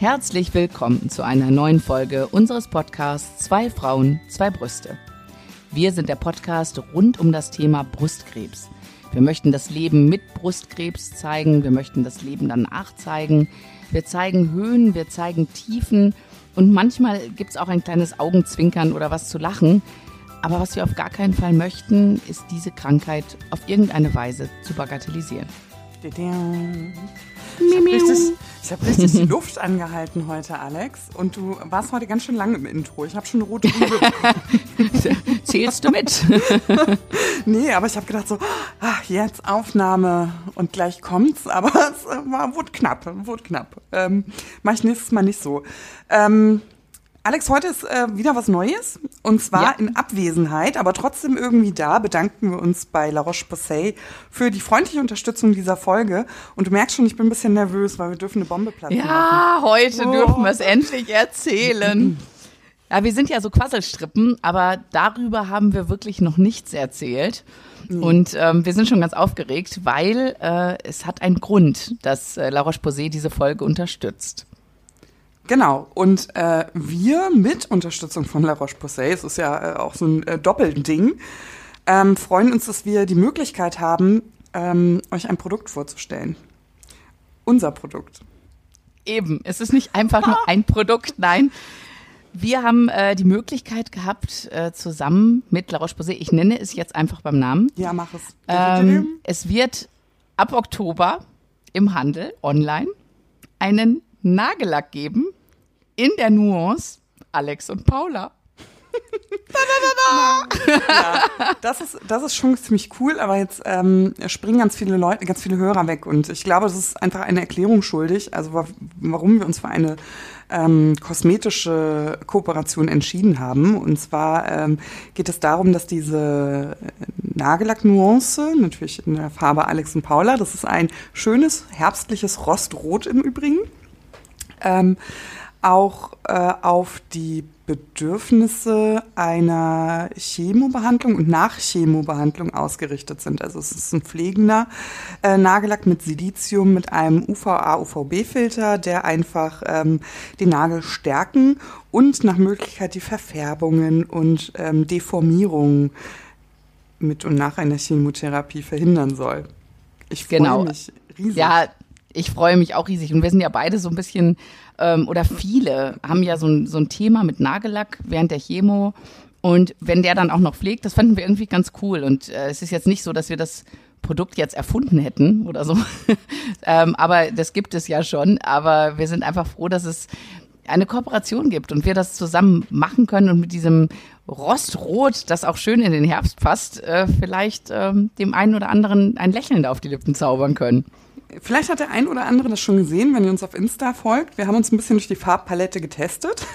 Herzlich willkommen zu einer neuen Folge unseres Podcasts Zwei Frauen, zwei Brüste. Wir sind der Podcast rund um das Thema Brustkrebs. Wir möchten das Leben mit Brustkrebs zeigen, wir möchten das Leben danach zeigen. Wir zeigen Höhen, wir zeigen Tiefen und manchmal gibt es auch ein kleines Augenzwinkern oder was zu lachen. Aber was wir auf gar keinen Fall möchten, ist diese Krankheit auf irgendeine Weise zu bagatellisieren. Ich habe richtig, ich hab richtig die Luft angehalten heute, Alex. Und du warst heute ganz schön lang im Intro. Ich habe schon eine rote Rübe Zählst du mit? nee, aber ich habe gedacht so, ach, jetzt Aufnahme und gleich kommt's. Aber es war, wurde knapp, wurde knapp. Ähm, mach ich nächstes Mal nicht so. Ähm, Alex, heute ist äh, wieder was Neues und zwar ja. in Abwesenheit, aber trotzdem irgendwie da bedanken wir uns bei La Roche-Posay für die freundliche Unterstützung dieser Folge. Und du merkst schon, ich bin ein bisschen nervös, weil wir dürfen eine Bombe platzen. Ja, machen. heute oh. dürfen wir es endlich erzählen. Ja, wir sind ja so Quasselstrippen, aber darüber haben wir wirklich noch nichts erzählt. Mhm. Und ähm, wir sind schon ganz aufgeregt, weil äh, es hat einen Grund, dass äh, La Roche-Posay diese Folge unterstützt. Genau. Und äh, wir mit Unterstützung von La Roche-Posay, es ist ja äh, auch so ein äh, Doppelding, ähm, freuen uns, dass wir die Möglichkeit haben, ähm, euch ein Produkt vorzustellen. Unser Produkt. Eben, es ist nicht einfach nur ein Produkt, nein. Wir haben äh, die Möglichkeit gehabt, äh, zusammen mit La Roche-Posay, ich nenne es jetzt einfach beim Namen. Ja, mach es. Ähm, es wird ab Oktober im Handel online einen Nagellack geben, in der Nuance Alex und Paula. ja, das ist, das ist schon ziemlich cool, aber jetzt ähm, springen ganz viele Leute, ganz viele Hörer weg und ich glaube, das ist einfach eine Erklärung schuldig, also warum wir uns für eine ähm, kosmetische Kooperation entschieden haben. Und zwar ähm, geht es darum, dass diese Nagellack-Nuance, natürlich in der Farbe Alex und Paula, das ist ein schönes herbstliches Rostrot im Übrigen, ähm, auch äh, auf die Bedürfnisse einer Chemobehandlung und nach Chemobehandlung ausgerichtet sind. Also es ist ein pflegender äh, Nagellack mit Silizium, mit einem UVA-UVB-Filter, der einfach ähm, den Nagel stärken und nach Möglichkeit die Verfärbungen und ähm, Deformierungen mit und nach einer Chemotherapie verhindern soll. Ich freue genau. mich riesig. Ja, ich freue mich auch riesig. Und wir sind ja beide so ein bisschen, ähm, oder viele haben ja so ein, so ein Thema mit Nagellack während der Chemo. Und wenn der dann auch noch pflegt, das fanden wir irgendwie ganz cool. Und äh, es ist jetzt nicht so, dass wir das Produkt jetzt erfunden hätten oder so. ähm, aber das gibt es ja schon. Aber wir sind einfach froh, dass es eine Kooperation gibt und wir das zusammen machen können und mit diesem Rostrot, das auch schön in den Herbst passt, äh, vielleicht ähm, dem einen oder anderen ein Lächeln auf die Lippen zaubern können. Vielleicht hat der ein oder andere das schon gesehen, wenn ihr uns auf Insta folgt. Wir haben uns ein bisschen durch die Farbpalette getestet.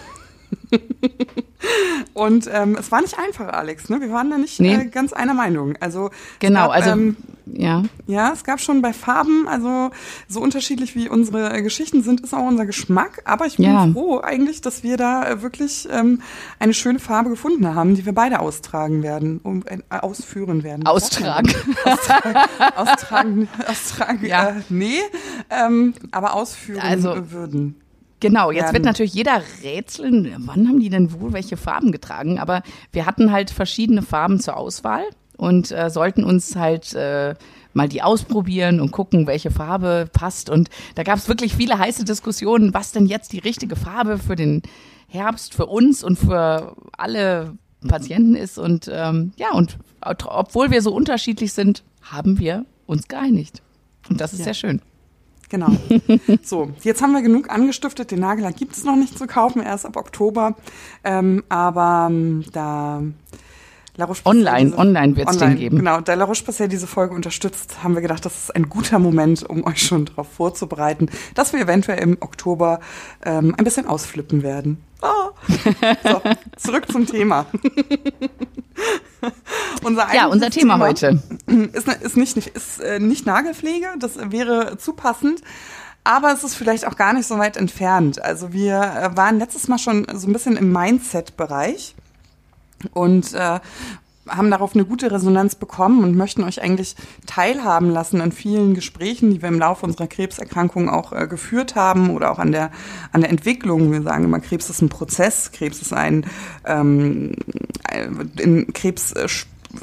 Und ähm, es war nicht einfach, Alex. Ne? Wir waren da nicht nee. äh, ganz einer Meinung. Also genau, gab, also ähm, ja. Ja, es gab schon bei Farben, also so unterschiedlich wie unsere äh, Geschichten sind, ist auch unser Geschmack. Aber ich bin ja. froh eigentlich, dass wir da äh, wirklich ähm, eine schöne Farbe gefunden haben, die wir beide austragen werden, um äh, ausführen werden. Austragen. austragen, austragen, austragen. Ja. Äh, nee, ähm, aber ausführen also, würden. Genau, jetzt werden. wird natürlich jeder rätseln, wann haben die denn wohl welche Farben getragen? Aber wir hatten halt verschiedene Farben zur Auswahl und äh, sollten uns halt äh, mal die ausprobieren und gucken, welche Farbe passt. Und da gab es wirklich viele heiße Diskussionen, was denn jetzt die richtige Farbe für den Herbst, für uns und für alle Patienten ist. Und ähm, ja, und obwohl wir so unterschiedlich sind, haben wir uns geeinigt. Und das ist ja. sehr schön. Genau. So, jetzt haben wir genug angestiftet. Den Nagellack gibt es noch nicht zu kaufen, erst ab Oktober. Ähm, aber ähm, da La Roche online, diese, online wird es den geben. Genau, da La Roche-Posay diese Folge unterstützt, haben wir gedacht, das ist ein guter Moment, um euch schon darauf vorzubereiten, dass wir eventuell im Oktober ähm, ein bisschen ausflippen werden. Oh. So, zurück zum Thema. unser ja, unser Thema, Thema, heute ist, ist, nicht, ist äh, nicht Nagelpflege, das wäre zu passend. Aber es ist vielleicht auch gar nicht so weit entfernt. Also wir äh, waren letztes Mal schon so ein bisschen im Mindset-Bereich und äh, haben darauf eine gute Resonanz bekommen und möchten euch eigentlich teilhaben lassen an vielen Gesprächen, die wir im Laufe unserer Krebserkrankung auch äh, geführt haben oder auch an der, an der Entwicklung. Wir sagen immer, Krebs ist ein Prozess, Krebs ist ein, ähm, in Krebs äh,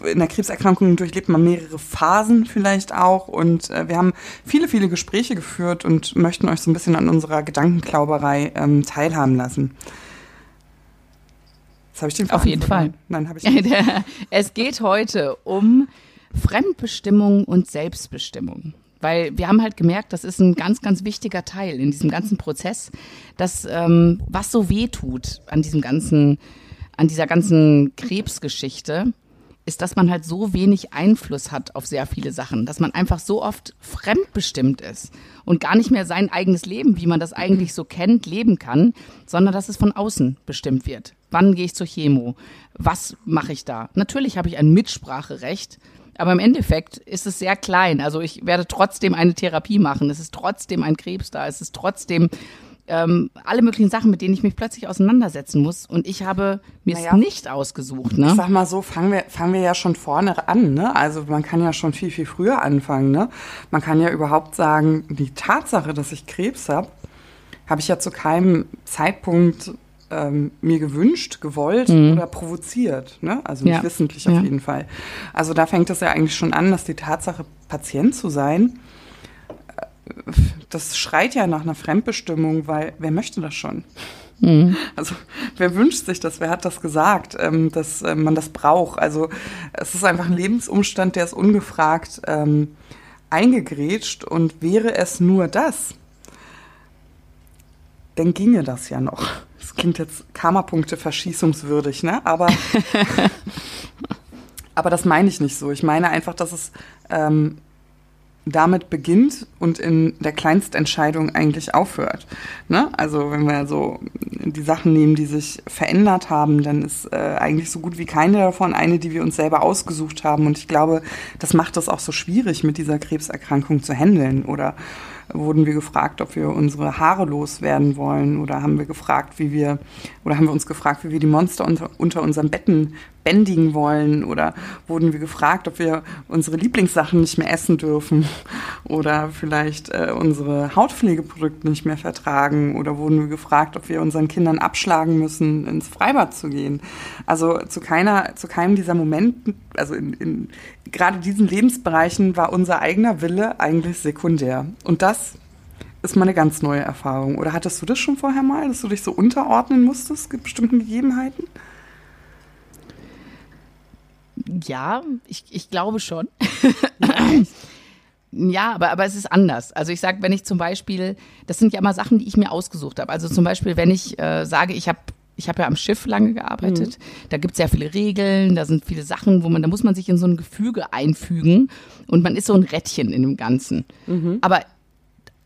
in der Krebserkrankung durchlebt man mehrere Phasen vielleicht auch. Und äh, wir haben viele, viele Gespräche geführt und möchten euch so ein bisschen an unserer Gedankenklauberei ähm, teilhaben lassen. Jetzt habe ich den Auf jeden Fall. Nein, habe ich nicht. es geht heute um Fremdbestimmung und Selbstbestimmung. Weil wir haben halt gemerkt, das ist ein ganz, ganz wichtiger Teil in diesem ganzen Prozess, dass ähm, was so weh tut an diesem ganzen, an dieser ganzen Krebsgeschichte, ist, dass man halt so wenig Einfluss hat auf sehr viele Sachen, dass man einfach so oft fremdbestimmt ist und gar nicht mehr sein eigenes Leben, wie man das eigentlich so kennt, leben kann, sondern dass es von außen bestimmt wird. Wann gehe ich zur Chemo? Was mache ich da? Natürlich habe ich ein Mitspracherecht, aber im Endeffekt ist es sehr klein. Also ich werde trotzdem eine Therapie machen. Es ist trotzdem ein Krebs da. Es ist trotzdem ähm, alle möglichen Sachen, mit denen ich mich plötzlich auseinandersetzen muss. Und ich habe mir naja, es nicht ausgesucht. Ne? Ich sag mal so, fangen wir, fangen wir ja schon vorne an. Ne? Also man kann ja schon viel, viel früher anfangen. Ne? Man kann ja überhaupt sagen, die Tatsache, dass ich Krebs habe, habe ich ja zu keinem Zeitpunkt ähm, mir gewünscht, gewollt mhm. oder provoziert. Ne? Also nicht ja. wissentlich auf ja. jeden Fall. Also da fängt es ja eigentlich schon an, dass die Tatsache, Patient zu sein, das schreit ja nach einer Fremdbestimmung, weil wer möchte das schon? Mhm. Also wer wünscht sich das? Wer hat das gesagt, ähm, dass äh, man das braucht? Also es ist einfach ein Lebensumstand, der ist ungefragt ähm, eingegrätscht und wäre es nur das, dann ginge das ja noch. Das klingt jetzt Karma-Punkte verschießungswürdig, ne? Aber, aber das meine ich nicht so. Ich meine einfach, dass es ähm, damit beginnt und in der Kleinstentscheidung eigentlich aufhört. Ne? Also wenn wir so die Sachen nehmen, die sich verändert haben, dann ist äh, eigentlich so gut wie keine davon eine, die wir uns selber ausgesucht haben. Und ich glaube, das macht es auch so schwierig, mit dieser Krebserkrankung zu handeln oder wurden wir gefragt, ob wir unsere Haare loswerden wollen oder haben wir gefragt, wie wir oder haben wir uns gefragt, wie wir die Monster unter, unter unseren Betten bändigen wollen oder wurden wir gefragt, ob wir unsere Lieblingssachen nicht mehr essen dürfen oder vielleicht äh, unsere Hautpflegeprodukte nicht mehr vertragen oder wurden wir gefragt, ob wir unseren Kindern abschlagen müssen, ins Freibad zu gehen. Also zu keiner, zu keinem dieser Momente, also in, in gerade diesen Lebensbereichen war unser eigener Wille eigentlich sekundär. Und das ist mal eine ganz neue Erfahrung. Oder hattest du das schon vorher mal, dass du dich so unterordnen musstest, bestimmten Gegebenheiten? Ja, ich, ich glaube schon. ja, aber, aber es ist anders. Also ich sage, wenn ich zum Beispiel, das sind ja immer Sachen, die ich mir ausgesucht habe. Also zum Beispiel, wenn ich äh, sage, ich habe ich habe ja am Schiff lange gearbeitet. Mhm. Da gibt es ja viele Regeln, da sind viele Sachen, wo man, da muss man sich in so ein Gefüge einfügen und man ist so ein Rädchen in dem Ganzen. Mhm. Aber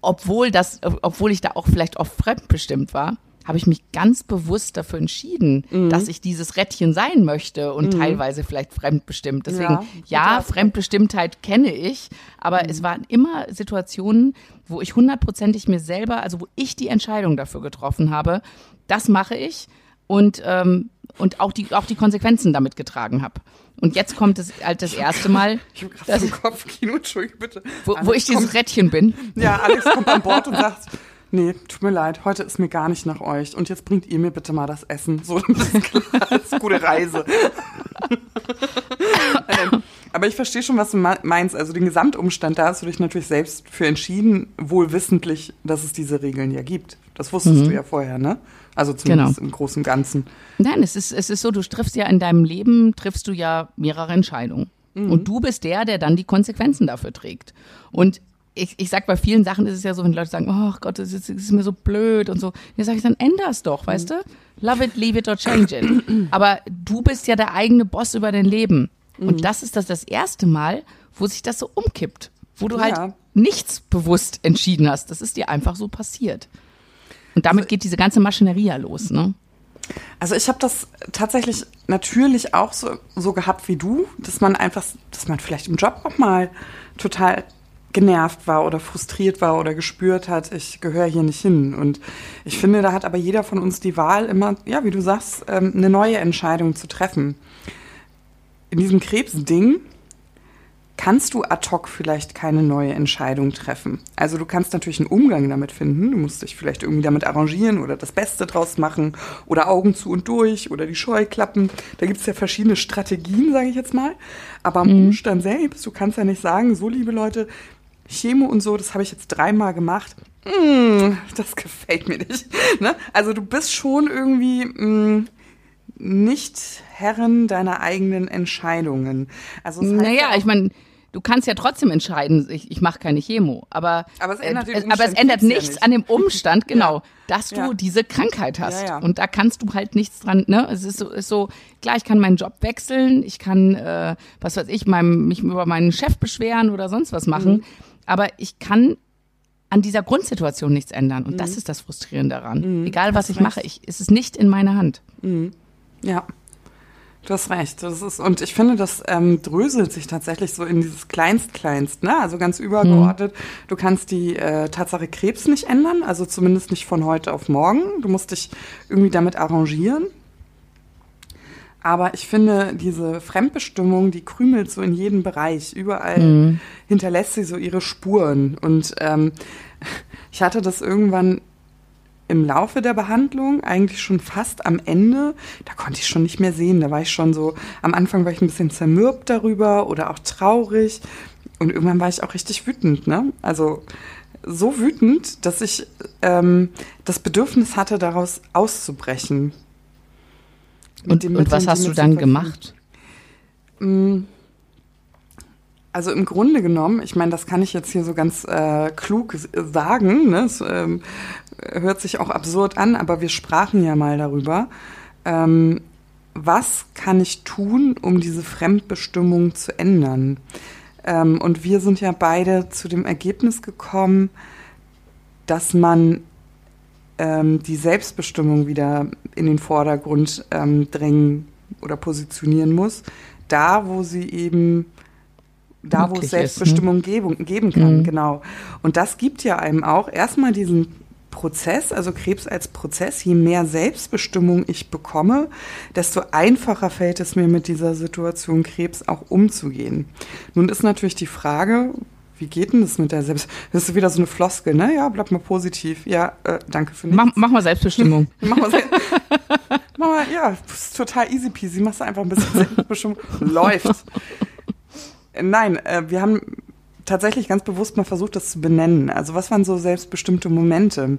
obwohl das, obwohl ich da auch vielleicht oft fremdbestimmt war, habe ich mich ganz bewusst dafür entschieden, mhm. dass ich dieses Rädchen sein möchte und mhm. teilweise vielleicht fremdbestimmt. Deswegen, ja, ja Fremdbestimmtheit kenne ich, aber mhm. es waren immer Situationen, wo ich hundertprozentig mir selber, also wo ich die Entscheidung dafür getroffen habe, das mache ich und, ähm, und auch, die, auch die Konsequenzen damit getragen habe. Und jetzt kommt es halt das erste Mal. Ich habe gerade so Kopfkino, Entschuldige bitte. Wo, wo ich dieses Rädchen bin. Ja, Alex kommt an Bord und sagt, nee, tut mir leid, heute ist mir gar nicht nach euch. Und jetzt bringt ihr mir bitte mal das Essen. So, das ist klar, das ist gute Reise. ähm, aber ich verstehe schon, was du meinst. Also den Gesamtumstand, da hast du dich natürlich selbst für entschieden, wohl wissentlich, dass es diese Regeln ja gibt. Das wusstest mhm. du ja vorher, ne? Also zumindest genau. im Großen und Ganzen. Nein, es ist, es ist so, du triffst ja in deinem Leben, triffst du ja mehrere Entscheidungen. Mhm. Und du bist der, der dann die Konsequenzen dafür trägt. Und ich, ich sag bei vielen Sachen ist es ja so, wenn Leute sagen, oh Gott, das ist, das ist mir so blöd und so. Ja, sage ich dann, änder es doch, weißt mhm. du? Love it, leave it or change it. Aber du bist ja der eigene Boss über dein Leben. Mhm. Und das ist das, das erste Mal, wo sich das so umkippt. Wo du halt ja. halt nichts bewusst entschieden hast. Das ist dir einfach so passiert. Und damit also, geht diese ganze Maschinerie ja los, ne? Also ich habe das tatsächlich natürlich auch so, so gehabt wie du, dass man einfach, dass man vielleicht im Job auch mal total genervt war oder frustriert war oder gespürt hat, ich gehöre hier nicht hin. Und ich finde, da hat aber jeder von uns die Wahl, immer, ja, wie du sagst, ähm, eine neue Entscheidung zu treffen. In diesem Krebsding kannst du ad hoc vielleicht keine neue Entscheidung treffen. Also du kannst natürlich einen Umgang damit finden. Du musst dich vielleicht irgendwie damit arrangieren oder das Beste draus machen oder Augen zu und durch oder die Scheuklappen. Da gibt es ja verschiedene Strategien, sage ich jetzt mal. Aber am mhm. Umstand selbst, du kannst ja nicht sagen, so liebe Leute, Chemo und so, das habe ich jetzt dreimal gemacht. Mm, das gefällt mir nicht. Ne? Also du bist schon irgendwie mm, nicht Herren deiner eigenen Entscheidungen. Also das naja, ja ich meine, du kannst ja trotzdem entscheiden, ich, ich mache keine Chemo. Aber, aber es ändert, äh, aber es ändert nichts ja nicht. an dem Umstand, genau, ja. dass du ja. diese Krankheit hast. Und da kannst du halt nichts dran, ne? Es ist so, ist so, klar, ich kann meinen Job wechseln, ich kann, äh, was weiß ich, meinem, mich über meinen Chef beschweren oder sonst was machen. Mhm. Aber ich kann an dieser Grundsituation nichts ändern. Und mhm. das ist das Frustrierende daran. Mhm. Egal, was ich mache, ich, es ist nicht in meiner Hand. Ja. Du hast recht. Das ist, und ich finde, das ähm, dröselt sich tatsächlich so in dieses Kleinst-Kleinst, ne? Also ganz übergeordnet. Mhm. Du kannst die äh, Tatsache Krebs nicht ändern, also zumindest nicht von heute auf morgen. Du musst dich irgendwie damit arrangieren. Aber ich finde, diese Fremdbestimmung, die krümelt so in jedem Bereich. Überall mhm. hinterlässt sie so ihre Spuren. Und ähm, ich hatte das irgendwann im Laufe der Behandlung, eigentlich schon fast am Ende, da konnte ich schon nicht mehr sehen. Da war ich schon so, am Anfang war ich ein bisschen zermürbt darüber oder auch traurig. Und irgendwann war ich auch richtig wütend, ne? Also so wütend, dass ich ähm, das Bedürfnis hatte, daraus auszubrechen. Und, und was hast du dann gemacht? Also im Grunde genommen, ich meine, das kann ich jetzt hier so ganz äh, klug sagen, ne? es ähm, hört sich auch absurd an, aber wir sprachen ja mal darüber. Ähm, was kann ich tun, um diese Fremdbestimmung zu ändern? Ähm, und wir sind ja beide zu dem Ergebnis gekommen, dass man ähm, die Selbstbestimmung wieder in den Vordergrund ähm, drängen oder positionieren muss, da wo sie eben da wo es Selbstbestimmung ist, ne? geben, kann, mhm. genau. Und das gibt ja einem auch erstmal diesen Prozess, also Krebs als Prozess, je mehr Selbstbestimmung ich bekomme, desto einfacher fällt es mir mit dieser Situation Krebs auch umzugehen. Nun ist natürlich die Frage, wie geht denn das mit der Selbst? Das ist wieder so eine Floskel, ne? Ja, bleib mal positiv. Ja, äh, danke für nichts. Mach, mach mal Selbstbestimmung. mach, mal mach mal, ja, ist total easy peasy. Machst du einfach ein bisschen Selbstbestimmung. Läuft. Nein, äh, wir haben tatsächlich ganz bewusst mal versucht, das zu benennen. Also was waren so selbstbestimmte Momente?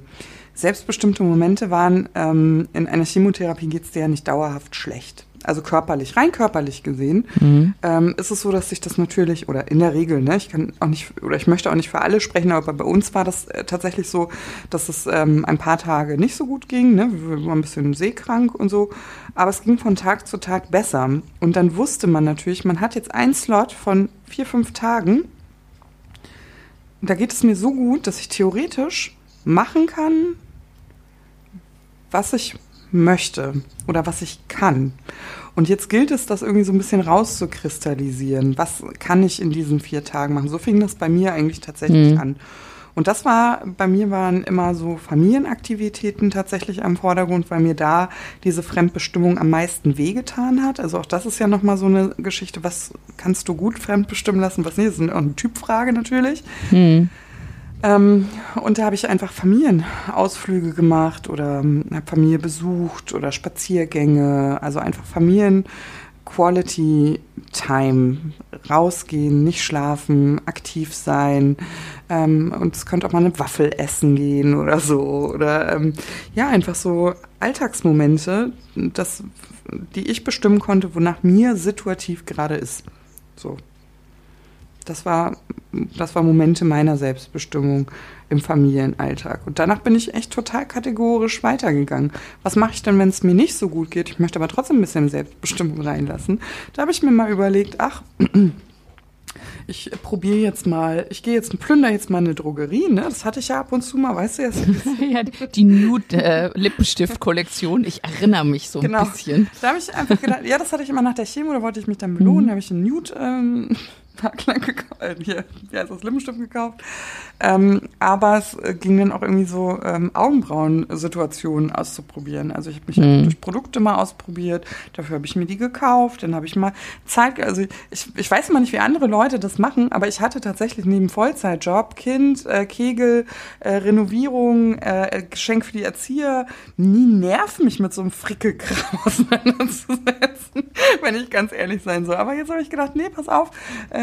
Selbstbestimmte Momente waren, ähm, in einer Chemotherapie geht es dir ja nicht dauerhaft schlecht also körperlich, rein körperlich gesehen, mhm. ähm, ist es so, dass sich das natürlich, oder in der Regel, ne, ich kann auch nicht, oder ich möchte auch nicht für alle sprechen, aber bei uns war das äh, tatsächlich so, dass es ähm, ein paar Tage nicht so gut ging, ne, wir waren ein bisschen seekrank und so, aber es ging von Tag zu Tag besser. Und dann wusste man natürlich, man hat jetzt einen Slot von vier, fünf Tagen, da geht es mir so gut, dass ich theoretisch machen kann, was ich möchte oder was ich kann. Und jetzt gilt es, das irgendwie so ein bisschen rauszukristallisieren. Was kann ich in diesen vier Tagen machen? So fing das bei mir eigentlich tatsächlich mhm. an. Und das war, bei mir waren immer so Familienaktivitäten tatsächlich am Vordergrund, weil mir da diese Fremdbestimmung am meisten wehgetan hat. Also auch das ist ja nochmal so eine Geschichte, was kannst du gut fremdbestimmen lassen, was nicht, das ist auch eine Typfrage natürlich. Mhm. Ähm, und da habe ich einfach Familienausflüge gemacht oder ähm, habe Familie besucht oder Spaziergänge, also einfach Familien Quality Time, rausgehen, nicht schlafen, aktiv sein. Ähm, und es könnte auch mal eine Waffel essen gehen oder so. Oder ähm, ja einfach so Alltagsmomente, das, die ich bestimmen konnte, wonach mir situativ gerade ist. So das war, das war Momente meiner Selbstbestimmung im Familienalltag. Und danach bin ich echt total kategorisch weitergegangen. Was mache ich denn, wenn es mir nicht so gut geht? Ich möchte aber trotzdem ein bisschen Selbstbestimmung reinlassen. Da habe ich mir mal überlegt, ach, ich probiere jetzt mal, ich gehe jetzt, plünder jetzt mal eine Drogerie, ne? Das hatte ich ja ab und zu mal, weißt du jetzt. ja, die Nude-Lippenstift-Kollektion, ich erinnere mich so genau. ein bisschen. Da habe ich einfach gedacht, ja, das hatte ich immer nach der Chemo, da wollte ich mich dann belohnen, mhm. da habe ich einen Nude, ähm, Makler gekauft, äh, hier, wie heißt das, Lippenstift gekauft. Ähm, aber es äh, ging dann auch irgendwie so ähm, Augenbrauen-Situationen auszuprobieren. Also ich habe mich mhm. durch Produkte mal ausprobiert, dafür habe ich mir die gekauft, dann habe ich mal Zeit, also ich, ich weiß mal nicht, wie andere Leute das machen, aber ich hatte tatsächlich neben Vollzeitjob, Kind, äh, Kegel, äh, Renovierung, äh, Geschenk für die Erzieher, nie nerv mich mit so einem Frickelkram auseinanderzusetzen, wenn ich ganz ehrlich sein soll. Aber jetzt habe ich gedacht, nee, pass auf,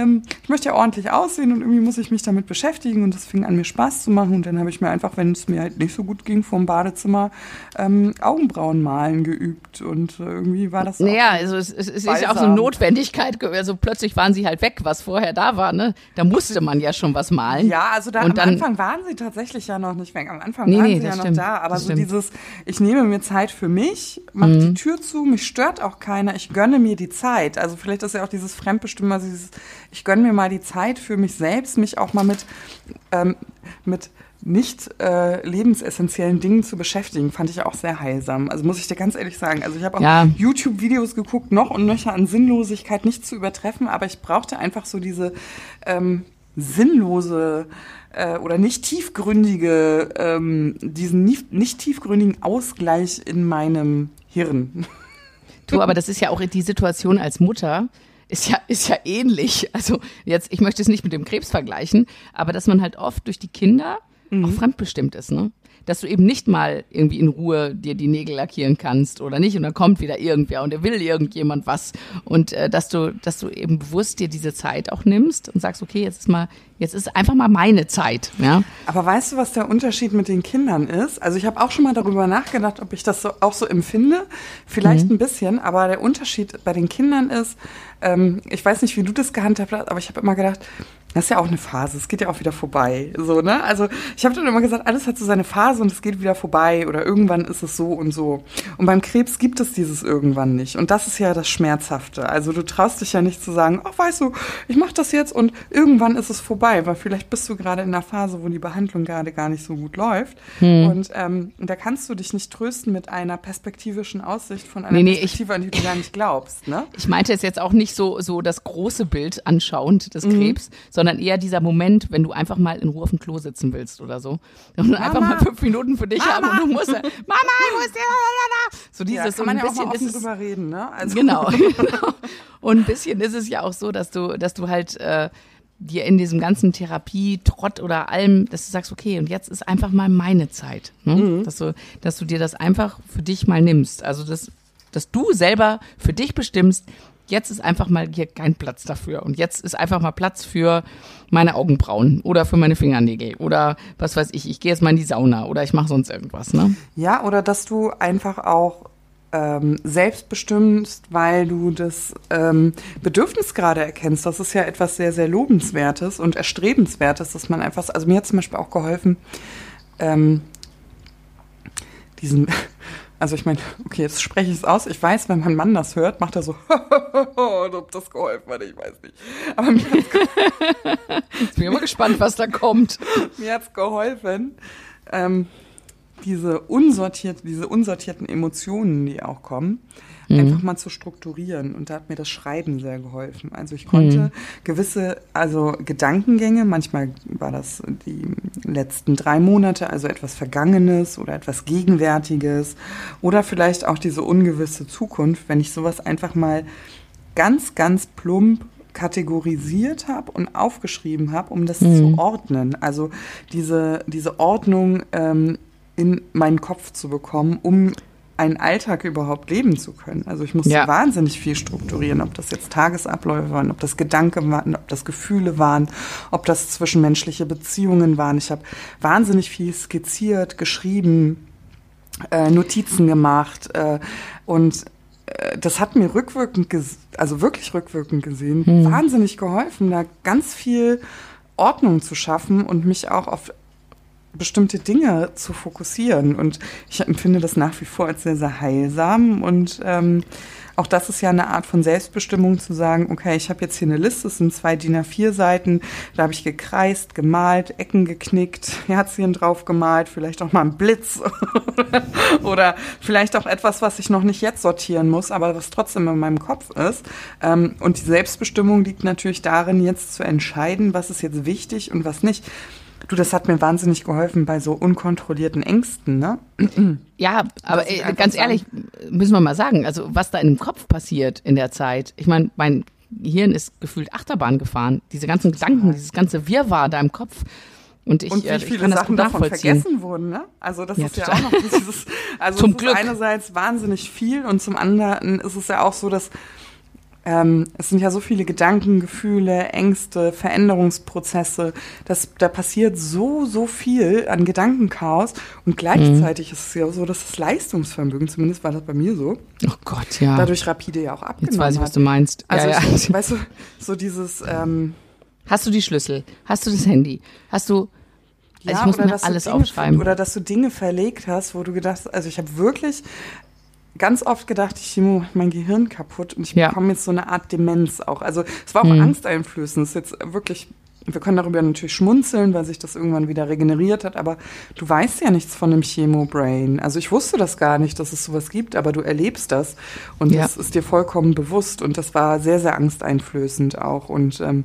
ähm, ich möchte ja ordentlich aussehen und irgendwie muss ich mich damit beschäftigen und das fing an mir Spaß zu machen und dann habe ich mir einfach, wenn es mir halt nicht so gut ging, vom Badezimmer ähm, Augenbrauen malen geübt und äh, irgendwie war das Naja, also es, es, es ist ja auch so eine Notwendigkeit, also plötzlich waren sie halt weg, was vorher da war, ne? Da musste man ja schon was malen. Ja, also da und am dann, Anfang waren sie tatsächlich ja noch nicht weg. Am Anfang nee, waren sie ja stimmt, noch da, aber so stimmt. dieses, ich nehme mir Zeit für mich, mache mhm. die Tür zu, mich stört auch keiner, ich gönne mir die Zeit. Also vielleicht ist ja auch dieses Fremdbestimmen, also dieses, ich gönne mir mal die Zeit für mich selbst, mich auch mal mit, ähm, mit nicht äh, lebensessentiellen Dingen zu beschäftigen, fand ich auch sehr heilsam. Also muss ich dir ganz ehrlich sagen. Also ich habe auch ja. YouTube-Videos geguckt, noch und nöcher an Sinnlosigkeit nicht zu übertreffen, aber ich brauchte einfach so diese ähm, sinnlose äh, oder nicht tiefgründige, ähm, diesen nicht, nicht tiefgründigen Ausgleich in meinem Hirn. Du, aber das ist ja auch die Situation als Mutter ist ja, ist ja ähnlich. Also jetzt, ich möchte es nicht mit dem Krebs vergleichen, aber dass man halt oft durch die Kinder mhm. auch fremdbestimmt ist, ne? Dass du eben nicht mal irgendwie in Ruhe dir die Nägel lackieren kannst oder nicht. Und dann kommt wieder irgendwer und er will irgendjemand was. Und äh, dass du dass du eben bewusst dir diese Zeit auch nimmst und sagst okay jetzt ist mal jetzt ist einfach mal meine Zeit ja. Aber weißt du was der Unterschied mit den Kindern ist? Also ich habe auch schon mal darüber nachgedacht ob ich das so, auch so empfinde. Vielleicht mhm. ein bisschen aber der Unterschied bei den Kindern ist ähm, ich weiß nicht wie du das gehandhabt hast aber ich habe immer gedacht das ist ja auch eine Phase. Es geht ja auch wieder vorbei. So, ne? Also ich habe dann immer gesagt, alles hat so seine Phase und es geht wieder vorbei oder irgendwann ist es so und so. Und beim Krebs gibt es dieses irgendwann nicht. Und das ist ja das Schmerzhafte. Also du traust dich ja nicht zu sagen, ach weißt du, ich mache das jetzt und irgendwann ist es vorbei, weil vielleicht bist du gerade in einer Phase, wo die Behandlung gerade gar nicht so gut läuft. Hm. Und ähm, da kannst du dich nicht trösten mit einer perspektivischen Aussicht von einer nee, nee, Perspektive, ich, an die du gar nicht glaubst. Ne? Ich meinte es jetzt auch nicht so, so das große Bild anschauend des mhm. Krebs, sondern sondern eher dieser Moment, wenn du einfach mal in Ruhe auf dem Klo sitzen willst oder so. Und einfach mal fünf Minuten für dich Mama. haben und du musst, Mama, ich muss dir, so dieses, ja, kann so ein bisschen ja ist es, drüber reden, ne? Also. Genau, genau. Und ein bisschen ist es ja auch so, dass du, dass du halt, äh, dir in diesem ganzen Therapie, Trott oder allem, dass du sagst, okay, und jetzt ist einfach mal meine Zeit. Ne? Mhm. Dass, du, dass du dir das einfach für dich mal nimmst. Also, dass, dass du selber für dich bestimmst, jetzt ist einfach mal hier kein Platz dafür. Und jetzt ist einfach mal Platz für meine Augenbrauen oder für meine Fingernägel oder was weiß ich, ich gehe jetzt mal in die Sauna oder ich mache sonst irgendwas. Ne? Ja, oder dass du einfach auch ähm, selbst bestimmst, weil du das ähm, Bedürfnis gerade erkennst. Das ist ja etwas sehr, sehr Lobenswertes und Erstrebenswertes, dass man einfach, also mir hat zum Beispiel auch geholfen, ähm, diesen also ich meine, okay, jetzt spreche ich es aus. Ich weiß, wenn mein Mann das hört, macht er so, ob das geholfen hat, ich weiß nicht. Aber mir hat's Jetzt bin ich immer gespannt, was da kommt. mir hat's geholfen. Ähm, diese unsortiert, diese unsortierten Emotionen, die auch kommen, mhm. einfach mal zu strukturieren. Und da hat mir das Schreiben sehr geholfen. Also ich konnte mhm. gewisse, also Gedankengänge, manchmal war das die letzten drei Monate, also etwas Vergangenes oder etwas Gegenwärtiges oder vielleicht auch diese ungewisse Zukunft, wenn ich sowas einfach mal ganz, ganz plump kategorisiert habe und aufgeschrieben habe, um das mhm. zu ordnen. Also diese, diese Ordnung ähm, in meinen Kopf zu bekommen, um einen Alltag überhaupt leben zu können. Also ich musste ja. wahnsinnig viel strukturieren, ob das jetzt Tagesabläufe waren, ob das Gedanken waren, ob das Gefühle waren, ob das zwischenmenschliche Beziehungen waren. Ich habe wahnsinnig viel skizziert, geschrieben, äh, Notizen gemacht äh, und äh, das hat mir rückwirkend, also wirklich rückwirkend gesehen, hm. wahnsinnig geholfen, da ganz viel Ordnung zu schaffen und mich auch auf bestimmte Dinge zu fokussieren. Und ich empfinde das nach wie vor als sehr, sehr heilsam. Und ähm, auch das ist ja eine Art von Selbstbestimmung zu sagen, okay, ich habe jetzt hier eine Liste, es sind zwei DIN A4 Seiten, da habe ich gekreist, gemalt, Ecken geknickt, Herzchen drauf gemalt, vielleicht auch mal ein Blitz oder vielleicht auch etwas, was ich noch nicht jetzt sortieren muss, aber was trotzdem in meinem Kopf ist. Ähm, und die Selbstbestimmung liegt natürlich darin, jetzt zu entscheiden, was ist jetzt wichtig und was nicht. Du, das hat mir wahnsinnig geholfen bei so unkontrollierten Ängsten, ne? Ja, aber äh, ganz sagen. ehrlich, müssen wir mal sagen, also was da in dem Kopf passiert in der Zeit. Ich meine, mein Hirn ist gefühlt Achterbahn gefahren. Diese ganzen Gedanken, dieses ganze Wirrwarr da im Kopf. Und ich, und wie äh, viele ich kann Sachen davon vergessen wurden, ne? Also das ja, ist total. ja auch noch dieses, also zum Glück. einerseits wahnsinnig viel und zum anderen ist es ja auch so, dass ähm, es sind ja so viele Gedanken, Gefühle, Ängste, Veränderungsprozesse. Das, da passiert so, so viel an Gedankenchaos. Und gleichzeitig Mhm. ist es ja so, dass das Leistungsvermögen, zumindest war das bei mir so, Oh Gott, ja. dadurch rapide ja auch abgenommen Jetzt weiß ich, was du meinst. Also, ja, ja. Ich, weißt du, so dieses, ähm, Hast du die Schlüssel? Hast du das Handy? Hast du. Also ich muss oder mir alles Dinge, aufschreiben. Oder dass du Dinge verlegt hast, wo du gedacht hast, also ich habe wirklich ganz oft gedacht, ich mache mein Gehirn kaputt und ich Ja. bekomme jetzt so eine Art Demenz auch. Also es war auch Mhm. angsteinflößend. Es ist jetzt wirklich, wir können darüber natürlich schmunzeln, weil sich das irgendwann wieder regeneriert hat, aber du weißt ja nichts von einem Chemo-Brain. Also ich wusste das gar nicht, dass es sowas gibt, aber du erlebst das und Ja. das ist dir vollkommen bewusst und das war sehr, sehr angsteinflößend auch und ähm,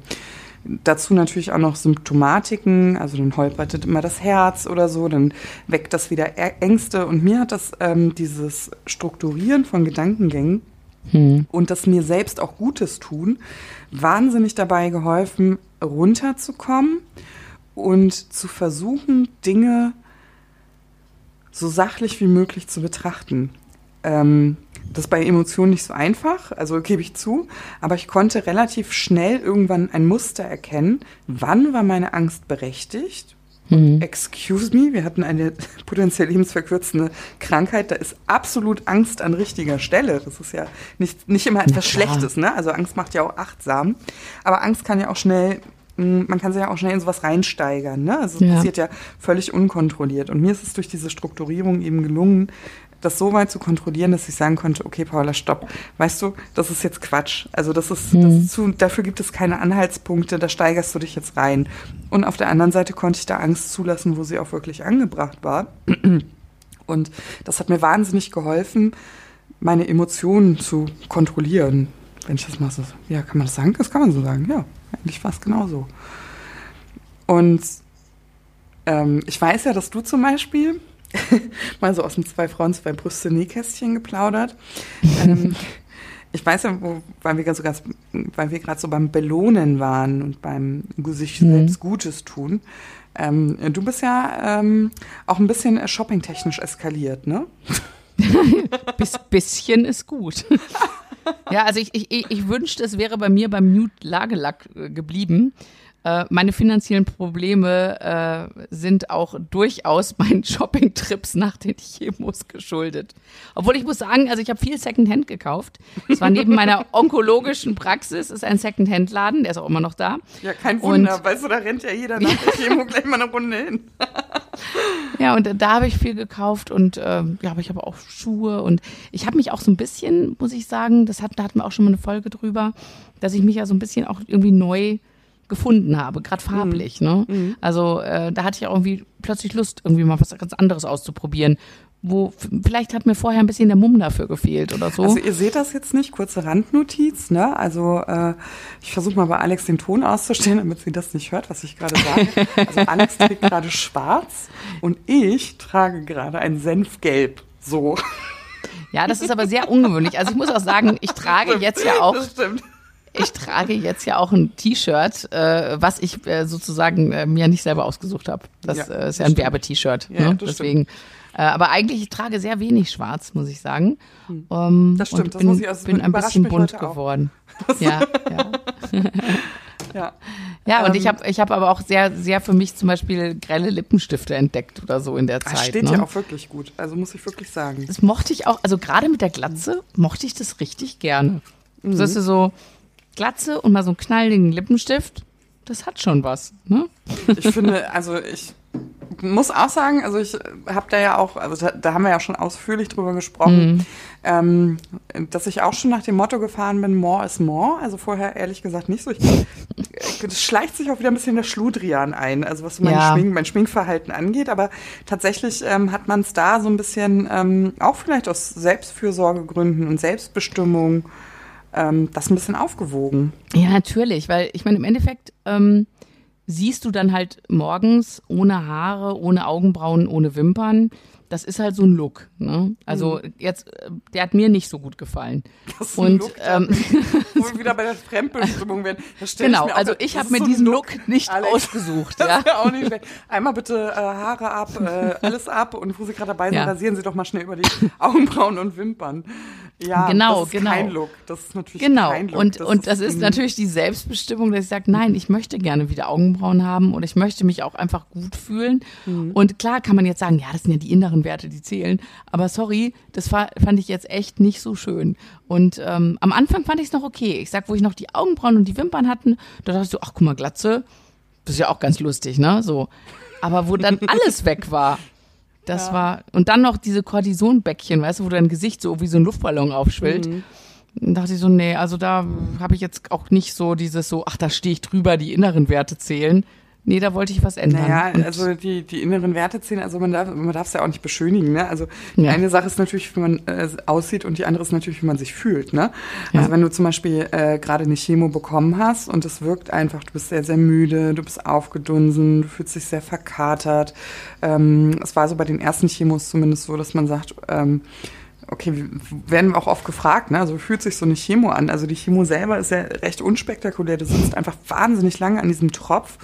Dazu natürlich auch noch Symptomatiken, also dann holpert immer das Herz oder so, dann weckt das wieder Ängste. Und mir hat das ähm, dieses Strukturieren von Gedankengängen Hm. und das mir selbst auch Gutes tun, wahnsinnig dabei geholfen, runterzukommen und zu versuchen, Dinge so sachlich wie möglich zu betrachten. Ähm, das ist bei Emotionen nicht so einfach, also gebe ich zu, aber ich konnte relativ schnell irgendwann ein Muster erkennen, wann war meine Angst berechtigt. Hm. Excuse me, wir hatten eine potenziell lebensverkürzende Krankheit, da ist absolut Angst an richtiger Stelle. Das ist ja nicht, nicht immer etwas. Schlechtes, ne? Also Angst macht ja auch achtsam, aber Angst kann ja auch schnell mh, man kann sich ja auch schnell in sowas reinsteigern. Ne? Also es Ja. passiert ja völlig unkontrolliert. Und mir ist es durch diese Strukturierung eben gelungen, das so weit zu kontrollieren, dass ich sagen konnte, okay, Paula, stopp. Weißt du, das ist jetzt Quatsch. Also das ist, das ist zu, dafür gibt es keine Anhaltspunkte, da steigerst du dich jetzt rein. Und auf der anderen Seite konnte ich da Angst zulassen, wo sie auch wirklich angebracht war. Und das hat mir wahnsinnig geholfen, meine Emotionen zu kontrollieren. Wenn ich das mal so, ja, kann man das sagen? Das kann man so sagen, ja, eigentlich fast genauso. Und ähm, ich weiß ja, dass du zum Beispiel mal so aus dem zwei Frauen, zwei Brüste Nähkästchen geplaudert. ähm, ich weiß ja, wo, weil wir gerade so, beim Belohnen waren und beim sich Mhm. selbst Gutes tun. Ähm, du bist ja ähm, auch ein bisschen äh, shoppingtechnisch eskaliert, ne? Bis, bisschen ist gut. ja, also ich, ich, ich- ich wünschte, es wäre bei mir beim Mute Lagelack äh, geblieben. Äh, meine finanziellen Probleme äh, sind auch durchaus meinen Shopping-Trips nach den Chemos geschuldet. Obwohl ich muss sagen, also ich habe viel Secondhand gekauft. Es war neben meiner onkologischen Praxis, ist ein Secondhand-Laden, der ist auch immer noch da. Ja, kein Und- Wunder, weißt du, da rennt ja jeder nach der Chemo gleich mal eine Runde hin. Ja, und da habe ich viel gekauft und ähm, ja, aber ich habe auch Schuhe und ich habe mich auch so ein bisschen, muss ich sagen, das hat, da hatten wir auch schon mal eine Folge drüber, dass ich mich ja so ein bisschen auch irgendwie neu gefunden habe, gerade farblich. Ne? Also äh, da hatte ich auch irgendwie plötzlich Lust, irgendwie mal was ganz anderes auszuprobieren. Wo vielleicht hat mir vorher ein bisschen der Mumm dafür gefehlt oder so. Also ihr seht das jetzt nicht, kurze Randnotiz, ne? Also äh, ich versuche mal bei Alex den Ton auszustellen, damit sie das nicht hört, was ich gerade sage. Also Alex trägt gerade schwarz und ich trage gerade ein Senfgelb. So. ja, das ist aber sehr ungewöhnlich. Also ich muss auch sagen, ich trage jetzt ja auch Das stimmt. Ich trage jetzt ja auch ein T-Shirt, äh, was ich äh, sozusagen äh, mir nicht selber ausgesucht habe. Das Ja, äh, ist das ja ein stimmt. Werbe-T-Shirt. Ja, ne? das Deswegen. Äh, aber eigentlich ich trage sehr wenig Schwarz, muss ich sagen. Ähm, Das stimmt, das bin, muss ich- also bin ein bisschen bunt geworden. Ja, ja. Ja. ja, und Ähm, ich habe ich hab aber auch sehr, sehr für mich zum Beispiel grelle Lippenstifte entdeckt oder so in der Das Zeit. steht ne? ja auch wirklich gut. Also muss ich wirklich sagen. Das mochte ich auch, also gerade mit der Glatze mochte ich das richtig gerne. Mhm. Das ist so Glatze und mal so einen knalligen Lippenstift, das hat schon was. Ne? Ich finde, also ich muss auch sagen, also ich habe da ja auch, also da, da, haben wir ja schon ausführlich drüber gesprochen, mhm. ähm, dass ich auch schon nach dem Motto gefahren bin, more is more. Also vorher ehrlich gesagt nicht so. Das schleicht sich auch wieder ein bisschen der Schludrian ein, also was mein, ja. Schmink, mein Schminkverhalten angeht. Aber tatsächlich ähm, hat man es da so ein bisschen ähm, auch vielleicht aus Selbstfürsorgegründen und Selbstbestimmung ähm, das ein bisschen aufgewogen. Ja, natürlich, weil ich meine, im Endeffekt ähm, siehst du dann halt morgens ohne Haare, ohne Augenbrauen, ohne Wimpern. Das ist halt so ein Look. Ne? Also mhm. jetzt, äh, der hat mir nicht so gut gefallen. Das ist und ein Look, ähm, wo wir wieder bei der Fremdbestimmung werden. Genau, ich also ich habe mir so diesen Look, Look nicht Alex, ausgesucht. Das ja. auch nicht Einmal bitte äh, Haare ab, äh, alles ab und wo Sie gerade dabei sind, ja. rasieren Sie doch mal schnell über die Augenbrauen und Wimpern. Ja, genau, das ist genau. kein Look. Das ist natürlich genau. kein Look. Und, das und das ist, ist natürlich die Selbstbestimmung, dass ich sage, nein, ich möchte gerne wieder Augenbrauen haben und ich möchte mich auch einfach gut fühlen. Mhm. Und klar kann man jetzt sagen, ja, das sind ja die inneren Werte, die zählen. Aber sorry, das fand ich jetzt echt nicht so schön. Und ähm, am Anfang fand ich es noch okay. Ich sag, wo ich noch die Augenbrauen und die Wimpern hatten, da dachte ich so, ach guck mal, Glatze, das ist ja auch ganz lustig, ne? So. Aber wo dann alles weg war, das ja. war, und dann noch diese Kortisonbäckchen, weißt du, wo dein Gesicht so wie so ein Luftballon aufschwillt. Mhm. Dann dachte ich so, nee, also da habe ich jetzt auch nicht so dieses so, ach, da stehe ich drüber, die inneren Werte zählen. Nee, da wollte ich was ändern. Naja, also die, die inneren Werte zählen, also man darf man darf es ja auch nicht beschönigen. Ne? Also die ja. eine Sache ist natürlich, wie man äh, aussieht und die andere ist natürlich, wie man sich fühlt. Ne? Ja. Also wenn du zum Beispiel äh, gerade eine Chemo bekommen hast und es wirkt einfach, du bist sehr, sehr müde, du bist aufgedunsen, du fühlst dich sehr verkatert. Ähm, es war so bei den ersten Chemos zumindest so, dass man sagt, ähm, okay, wir werden auch oft gefragt, ne? also fühlt sich so eine Chemo an? Also die Chemo selber ist ja recht unspektakulär, du sitzt einfach wahnsinnig lange an diesem Tropf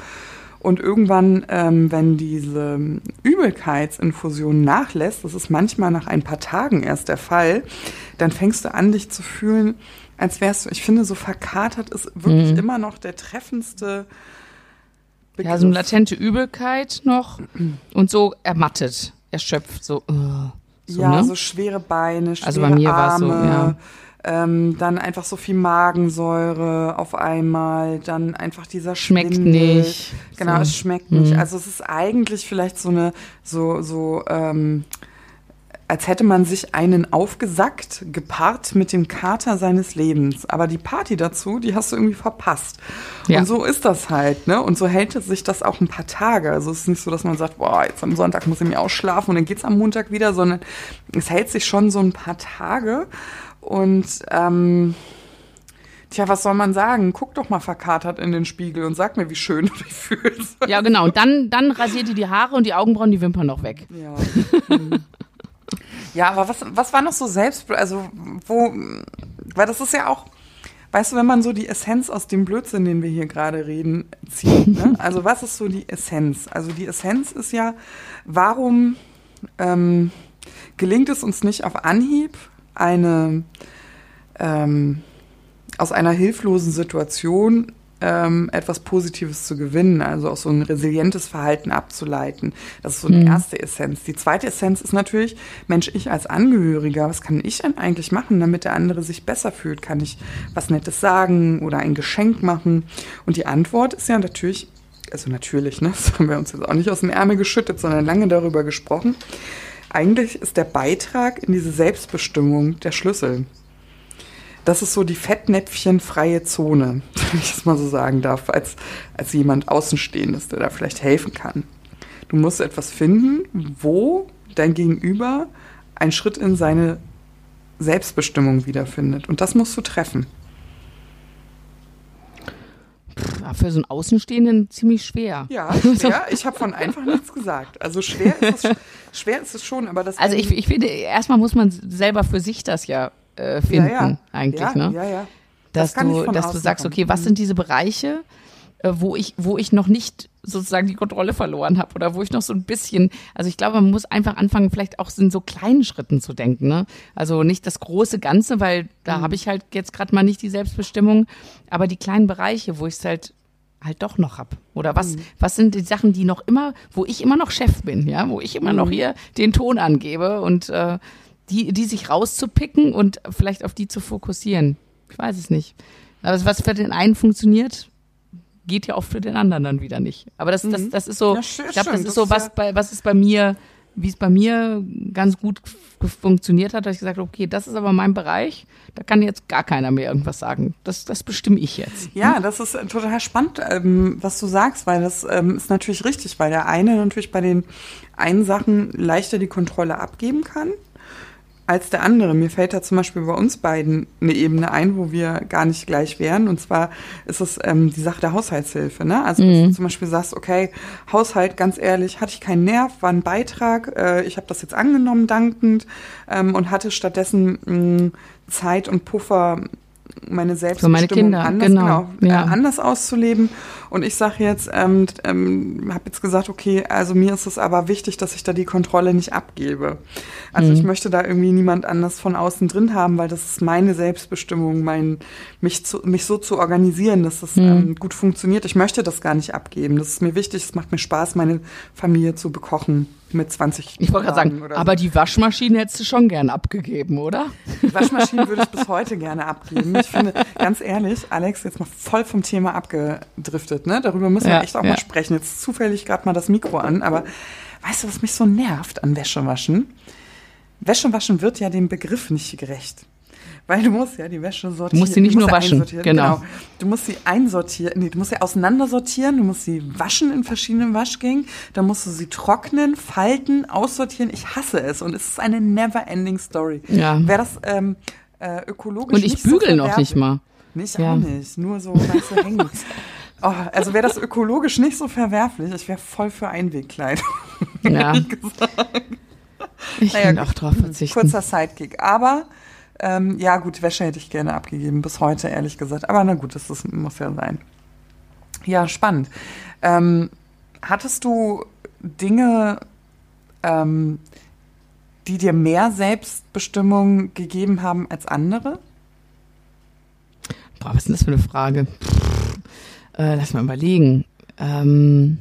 und irgendwann, ähm, wenn diese Übelkeitsinfusion nachlässt, das ist manchmal nach ein paar Tagen erst der Fall, dann fängst du an, dich zu fühlen, als wärst du, ich finde, so verkatert ist wirklich mhm. immer noch der treffendste Begriff. Ja, so eine latente Übelkeit noch und so ermattet, erschöpft, so. Uh, so ja, ne? so schwere Beine, schwere also bei mir Arme. So, ja ähm, dann einfach so viel Magensäure auf einmal, dann einfach dieser Schmeckt Schwindel. nicht. Genau, so. es schmeckt mhm. nicht. Also es ist eigentlich vielleicht so eine, so, so, ähm, als hätte man sich einen aufgesackt, gepaart mit dem Kater seines Lebens. Aber die Party dazu, die hast du irgendwie verpasst. Ja. Und so ist das halt, ne? Und so hält es sich das auch ein paar Tage. Also es ist nicht so, dass man sagt, boah, jetzt am Sonntag muss ich mir ausschlafen und dann geht's am Montag wieder, sondern es hält sich schon so ein paar Tage. Und ähm, Tja, was soll man sagen? Guck doch mal verkatert in den Spiegel und sag mir, wie schön du dich fühlst. Ja, genau. Und dann, dann rasiert ihr die Haare und die Augenbrauen, die Wimpern noch weg. Ja. ja, aber was, was war noch so selbst, also wo, weil das ist ja auch, weißt du, wenn man so die Essenz aus dem Blödsinn, den wir hier gerade reden, zieht, ne? Also was ist so die Essenz? Also die Essenz ist ja, warum ähm, gelingt es uns nicht auf Anhieb, eine ähm, aus einer hilflosen Situation ähm, etwas Positives zu gewinnen, also auch so ein resilientes Verhalten abzuleiten. Das ist so eine mhm. erste Essenz. Die zweite Essenz ist natürlich, Mensch, ich als Angehöriger, was kann ich denn eigentlich machen, damit der andere sich besser fühlt? Kann ich was Nettes sagen oder ein Geschenk machen? Und die Antwort ist ja natürlich, also natürlich, ne, das haben wir uns jetzt auch nicht aus dem Ärmel geschüttet, sondern lange darüber gesprochen. Eigentlich ist der Beitrag in diese Selbstbestimmung der Schlüssel. Das ist so die fettnäpfchenfreie Zone, wenn ich das mal so sagen darf, als, als jemand Außenstehendes, der da vielleicht helfen kann. Du musst etwas finden, wo dein Gegenüber einen Schritt in seine Selbstbestimmung wiederfindet. Und das musst du treffen. Pff, für so einen Außenstehenden ziemlich schwer. Ja, schwer. Ich habe von einfach nichts gesagt. Also schwer ist es, schwer ist es schon, aber das. Also ich, ich finde, erstmal muss man selber für sich das ja äh, finden, ja, ja. eigentlich, ja, ne? Ja, ja. Dass das du, dass du sagst, okay, was sind diese Bereiche, wo ich, wo ich noch nicht sozusagen die Kontrolle verloren habe oder wo ich noch so ein bisschen, also ich glaube, man muss einfach anfangen, vielleicht auch in so kleinen Schritten zu denken. Ne? Also nicht das große Ganze, weil da mhm. habe ich halt jetzt gerade mal nicht die Selbstbestimmung, aber die kleinen Bereiche, wo ich es halt halt doch noch hab. Oder was, mhm. was sind die Sachen, die noch immer, wo ich immer noch Chef bin, ja, wo ich immer noch mhm. hier den Ton angebe und äh, die, die sich rauszupicken und vielleicht auf die zu fokussieren. Ich weiß es nicht. Aber was für den einen funktioniert, geht ja auch für den anderen dann wieder nicht. Aber das, das, mhm. das ist so, ja, ich glaube, das ist so, was bei, was ist bei mir, wie es bei mir ganz gut funktioniert hat, dass ich gesagt habe, okay, das ist aber mein Bereich, da kann jetzt gar keiner mehr irgendwas sagen. Das, das bestimme ich jetzt. Ja, das ist total spannend, ähm, was du sagst, weil das ähm, ist natürlich richtig, weil der eine natürlich bei den einen Sachen leichter die Kontrolle abgeben kann als der andere. Mir fällt da zum Beispiel bei uns beiden eine Ebene ein, wo wir gar nicht gleich wären. Und zwar ist es ähm, die Sache der Haushaltshilfe. Ne? Also, dass mhm. du zum Beispiel sagst, okay, Haushalt, ganz ehrlich, hatte ich keinen Nerv, war ein Beitrag. Äh, ich habe das jetzt angenommen, dankend, ähm, und hatte stattdessen mh, Zeit und Puffer, meine Selbstbestimmung meine Kinder, anders, genau, genau ja. äh, anders auszuleben. Und ich sage jetzt, ähm, ähm, habe jetzt gesagt, okay, also mir ist es aber wichtig, dass ich da die Kontrolle nicht abgebe. Also mhm. ich möchte da irgendwie niemand anders von außen drin haben, weil das ist meine Selbstbestimmung, mein mich zu, mich so zu organisieren, dass das mhm. ähm, gut funktioniert. Ich möchte das gar nicht abgeben. Das ist mir wichtig. Es macht mir Spaß, meine Familie zu bekochen mit 20 Ich wollte gerade sagen, aber so. die Waschmaschine hättest du schon gern abgegeben, oder? Die Waschmaschine würde ich bis heute gerne abgeben. Ich finde, ganz ehrlich, Alex, jetzt mal voll vom Thema abgedriftet. Ne? Darüber müssen ja, wir echt auch ja. mal sprechen. Jetzt zufällig gerade mal das Mikro an, aber weißt du, was mich so nervt an Wäschewaschen? Wäschewaschen wird ja dem Begriff nicht gerecht. Weil du musst ja die Wäsche sortieren. Du musst sie nicht nur waschen. Genau. genau. Du musst sie einsortieren. Nee, du musst sie auseinandersortieren. Du musst sie waschen in verschiedenen Waschgängen. Dann musst du sie trocknen, falten, aussortieren. Ich hasse es. Und es ist eine never-ending Story. Ja. Wäre das ähm, äh, ökologisch Und ich bügel so noch nicht mal. Nicht ja. auch nicht. Nur so, weißt du, hängen. Oh, also wäre das ökologisch nicht so verwerflich. Ich wäre voll für Einwegkleidung. Ja. Ich naja, auch drauf verzichten. Kurzer Sidekick. Aber ähm, ja, gut, Wäsche hätte ich gerne abgegeben, bis heute, ehrlich gesagt. Aber na gut, das, das muss ja sein. Ja, spannend. Ähm, hattest du Dinge, ähm, die dir mehr Selbstbestimmung gegeben haben als andere? Boah, was ist denn das für eine Frage? Äh, lass mal überlegen. Ähm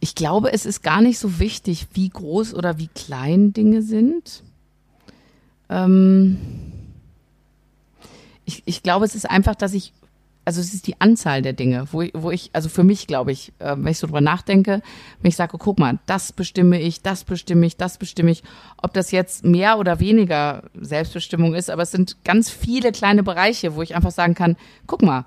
ich glaube, es ist gar nicht so wichtig, wie groß oder wie klein Dinge sind. Ähm ich, ich glaube, es ist einfach, dass ich, also es ist die Anzahl der Dinge, wo ich, wo ich also für mich glaube ich, äh, wenn ich so drüber nachdenke, wenn ich sage, guck mal, das bestimme ich, das bestimme ich, das bestimme ich, ob das jetzt mehr oder weniger Selbstbestimmung ist, aber es sind ganz viele kleine Bereiche, wo ich einfach sagen kann, guck mal,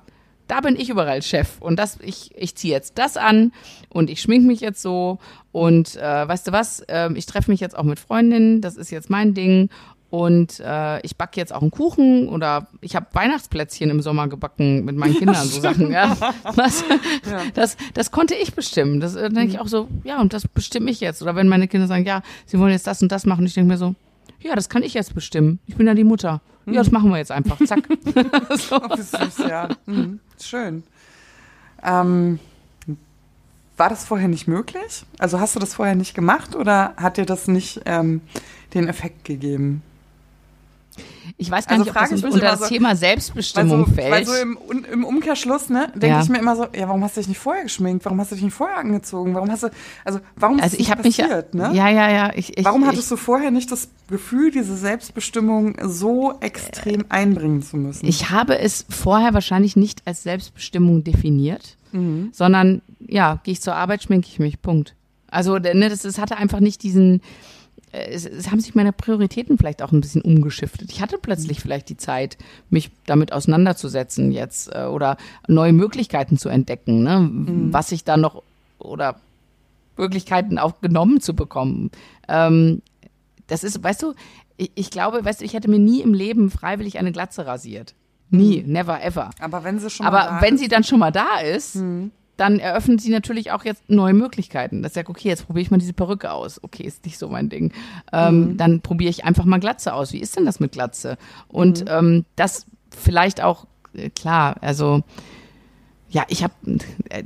da bin ich überall Chef und das ich ich ziehe jetzt das an und ich schmink mich jetzt so und äh, weißt du was äh, ich treffe mich jetzt auch mit Freundinnen das ist jetzt mein Ding und äh, ich backe jetzt auch einen Kuchen oder ich habe Weihnachtsplätzchen im Sommer gebacken mit meinen Kindern, ja, so Sachen. Ja. Was, ja. Das, das konnte ich bestimmen. Das äh, denke ich auch so, ja, und das bestimme ich jetzt. Oder wenn meine Kinder sagen, ja, sie wollen jetzt das und das machen, ich denke mir so, ja, das kann ich jetzt bestimmen. Ich bin ja die Mutter. Ja, das machen wir jetzt einfach. Zack. so. oh, süß, ja. Mhm. Schön. Ähm, war das vorher nicht möglich? Also hast du das vorher nicht gemacht oder hat dir das nicht ähm, den Effekt gegeben? Ich weiß gar also nicht, ob das unter das so, Thema Selbstbestimmung so, fällt. Weil so im, im Umkehrschluss, ne, denke ja. ich mir immer so, ja, warum hast du dich nicht vorher geschminkt? Warum hast du dich nicht vorher angezogen? Warum hast du, also warum also ist ich das passiert, mich, ne? Ja, ja, ja. Ich, ich, warum hattest ich, du vorher nicht das Gefühl, diese Selbstbestimmung so extrem äh, einbringen zu müssen? Ich habe es vorher wahrscheinlich nicht als Selbstbestimmung definiert, mhm. sondern ja, gehe ich zur Arbeit, schminke ich mich, Punkt. Also, ne, das, das hatte einfach nicht diesen, es, es, haben sich meine Prioritäten vielleicht auch ein bisschen umgeschiftet. Ich hatte plötzlich vielleicht die Zeit, mich damit auseinanderzusetzen jetzt äh, oder neue Möglichkeiten zu entdecken, ne? Mhm. was ich da noch oder Möglichkeiten auch genommen zu bekommen. Ähm, das ist, weißt du, ich, ich, glaube, weißt du, ich hätte mir nie im Leben freiwillig eine Glatze rasiert. Nie, mhm. never ever. Aber wenn sie schon Aber mal da wenn ist. sie dann schon mal da ist, mhm dann eröffnen sie natürlich auch jetzt neue Möglichkeiten. Das sagt, okay, jetzt probiere ich mal diese Perücke aus. Okay, ist nicht so mein Ding. Ähm, mhm. Dann probiere ich einfach mal Glatze aus. Wie ist denn das mit Glatze? Und mhm. ähm, das vielleicht auch, äh, klar, also ja, ich habe, äh,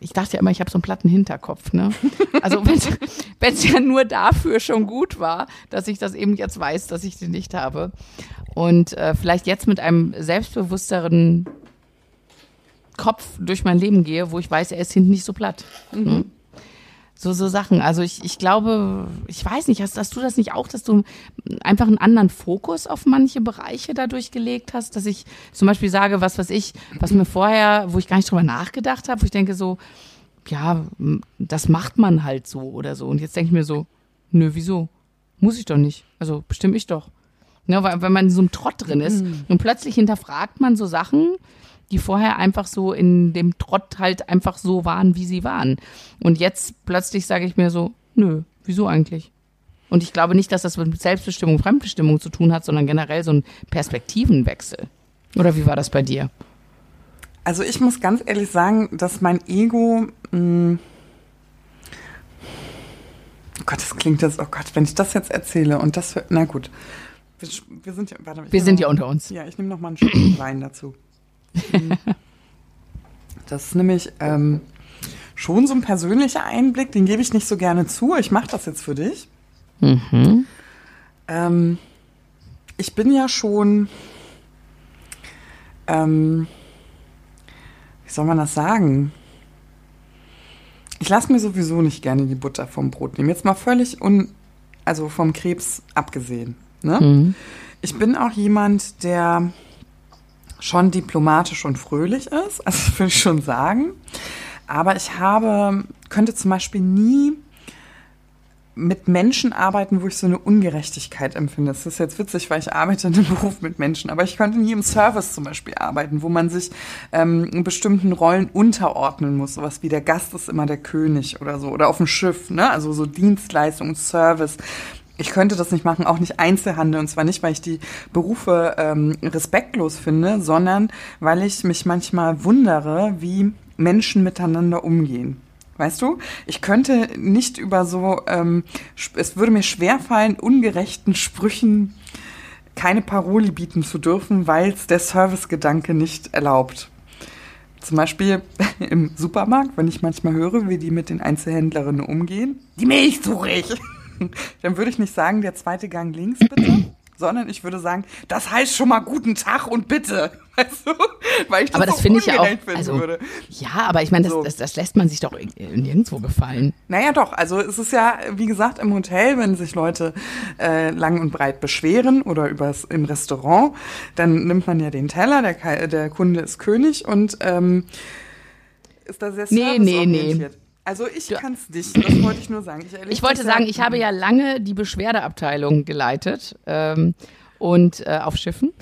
ich dachte ja immer, ich habe so einen platten Hinterkopf. Ne? Also wenn es ja nur dafür schon gut war, dass ich das eben jetzt weiß, dass ich den nicht habe. Und äh, vielleicht jetzt mit einem selbstbewussteren Kopf durch mein Leben gehe, wo ich weiß, er ist hinten nicht so platt. Mhm. Ne? So, so Sachen. Also ich, ich glaube, ich weiß nicht, hast, hast du das nicht auch, dass du einfach einen anderen Fokus auf manche Bereiche dadurch gelegt hast, dass ich zum Beispiel sage, was weiß ich, was mir vorher, wo ich gar nicht drüber nachgedacht habe, wo ich denke so, ja, das macht man halt so oder so. Und jetzt denke ich mir so, nö, wieso? Muss ich doch nicht. Also bestimme ich doch. Ja, weil, wenn man in so einem Trott drin ist mhm. und plötzlich hinterfragt man so Sachen, die vorher einfach so in dem Trott halt einfach so waren, wie sie waren. Und jetzt plötzlich sage ich mir so, nö, wieso eigentlich? Und ich glaube nicht, dass das mit Selbstbestimmung, Fremdbestimmung zu tun hat, sondern generell so ein Perspektivenwechsel. Oder wie war das bei dir? Also ich muss ganz ehrlich sagen, dass mein Ego, mh, hm, oh Gott, das klingt jetzt, oh Gott, wenn ich das jetzt erzähle und das, na gut, wir, wir sind ja, warte, wir sind ja unter uns. Ja, ich nehme noch mal einen Schluck Wein dazu. Das ist nämlich ähm, schon so ein persönlicher Einblick, den gebe ich nicht so gerne zu. Ich mache das jetzt für dich. Mhm. Ähm, ich bin ja schon, ähm, wie soll man das sagen? Ich lasse mir sowieso nicht gerne die Butter vom Brot nehmen. Jetzt mal völlig un, also vom Krebs abgesehen. Ne? Mhm. Ich bin auch jemand, der schon diplomatisch und fröhlich ist, also würde ich schon sagen. Aber ich habe, könnte zum Beispiel nie mit Menschen arbeiten, wo ich so eine Ungerechtigkeit empfinde. Das ist jetzt witzig, weil ich arbeite in einem Beruf mit Menschen, aber ich könnte nie im Service zum Beispiel arbeiten, wo man sich ähm, in bestimmten Rollen unterordnen muss. Sowas wie der Gast ist immer der König oder so. Oder auf dem Schiff, ne? Also so Dienstleistung, Service ich könnte das nicht machen, auch nicht Einzelhandel. Und zwar nicht, weil ich die Berufe ähm, respektlos finde, sondern weil ich mich manchmal wundere, wie Menschen miteinander umgehen. Weißt du, ich könnte nicht über so, ähm, es würde mir schwerfallen, ungerechten Sprüchen keine Paroli bieten zu dürfen, weil es der Servicegedanke nicht erlaubt. Zum Beispiel im Supermarkt, wenn ich manchmal höre, wie die mit den Einzelhändlerinnen umgehen. Die Milch suche ich. dann würde ich nicht sagen, der zweite Gang links bitte, sondern ich würde sagen, das heißt schon mal guten Tag und bitte. Weißt du? Weil ich das aber das finde ich ja auch. Also, würde. Ja, aber ich meine, das, so. das, das, lässt man sich doch nirgendwo gefallen. Naja, doch. Also es ist ja, wie gesagt, im Hotel, wenn sich Leute äh, lang und breit beschweren oder übers, im Restaurant, dann nimmt man ja den Teller, der, der Kunde ist König und ähm, ist da sehr nee, nee, nee. Also ich kann es nicht, das wollte ich nur sagen. Ich, ich wollte sagen, ich habe ja lange die Beschwerdeabteilung geleitet ähm, und äh, auf Schiffen.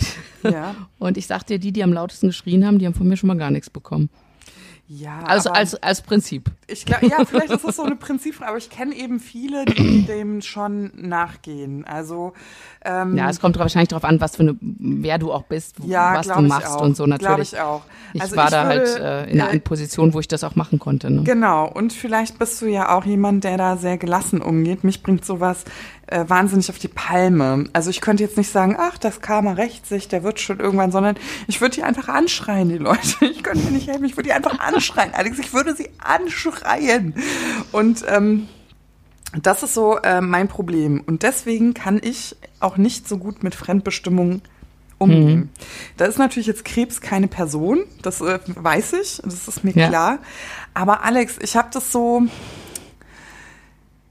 Ja. Und ich sagte dir, die, die am lautesten geschrien haben, die haben von mir schon mal gar nichts bekommen. Ja. Also als, als Prinzip. Ich glaube, ja, vielleicht ist das so eine Prinzipfrage, aber ich kenne eben viele, die dem schon nachgehen. Also ähm, ja, es kommt wahrscheinlich darauf an, was für eine, wer du auch bist, ja, was du machst und so natürlich. Glaube ich auch. Ich also war ich da halt, würde, halt äh, in einer äh, Position, wo ich das auch machen konnte. Ne? Genau. Und vielleicht bist du ja auch jemand, der da sehr gelassen umgeht. Mich bringt sowas äh, wahnsinnig auf die Palme. Also ich könnte jetzt nicht sagen, ach, das Karma rächt sich, der wird schon irgendwann, sondern ich würde die einfach anschreien, die Leute. Ich könnte mir nicht helfen, ich würde die einfach anschreien. Alex, ich würde sie anschreien. Und ähm, das ist so äh, mein Problem. Und deswegen kann ich auch nicht so gut mit Fremdbestimmung umgehen. Mhm. Da ist natürlich jetzt Krebs keine Person, das äh, weiß ich, das ist mir ja. klar. Aber Alex, ich habe das so,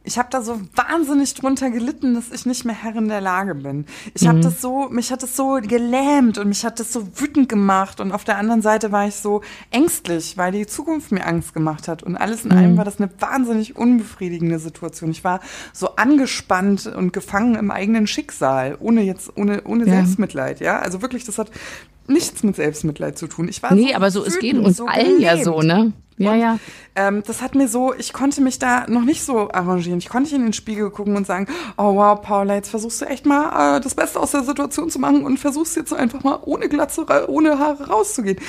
ich habe da so wahnsinnig drunter gelitten, dass ich nicht mehr Herrin der Lage bin. Ich habe mhm. das so, mich hat das so gelähmt und mich hat das so wütend gemacht und auf der anderen Seite war ich so ängstlich, weil die Zukunft mir Angst gemacht hat und alles in mhm. allem war das eine wahnsinnig unbefriedigende Situation. Ich war so angespannt und gefangen im eigenen Schicksal, ohne jetzt ohne ohne ja. Selbstmitleid, ja? Also wirklich, das hat nichts mit Selbstmitleid zu tun. Ich war nee, so aber so, es geht uns so allen gelähmt. ja so, ne? Ja, und, ja. Ähm, das hat mir so, ich konnte mich da noch nicht so arrangieren. Ich konnte nicht in den Spiegel gucken und sagen, oh wow, Paula, jetzt versuchst du echt mal äh, das Beste aus der Situation zu machen und versuchst jetzt einfach mal ohne Glatze, ohne Haare rauszugehen.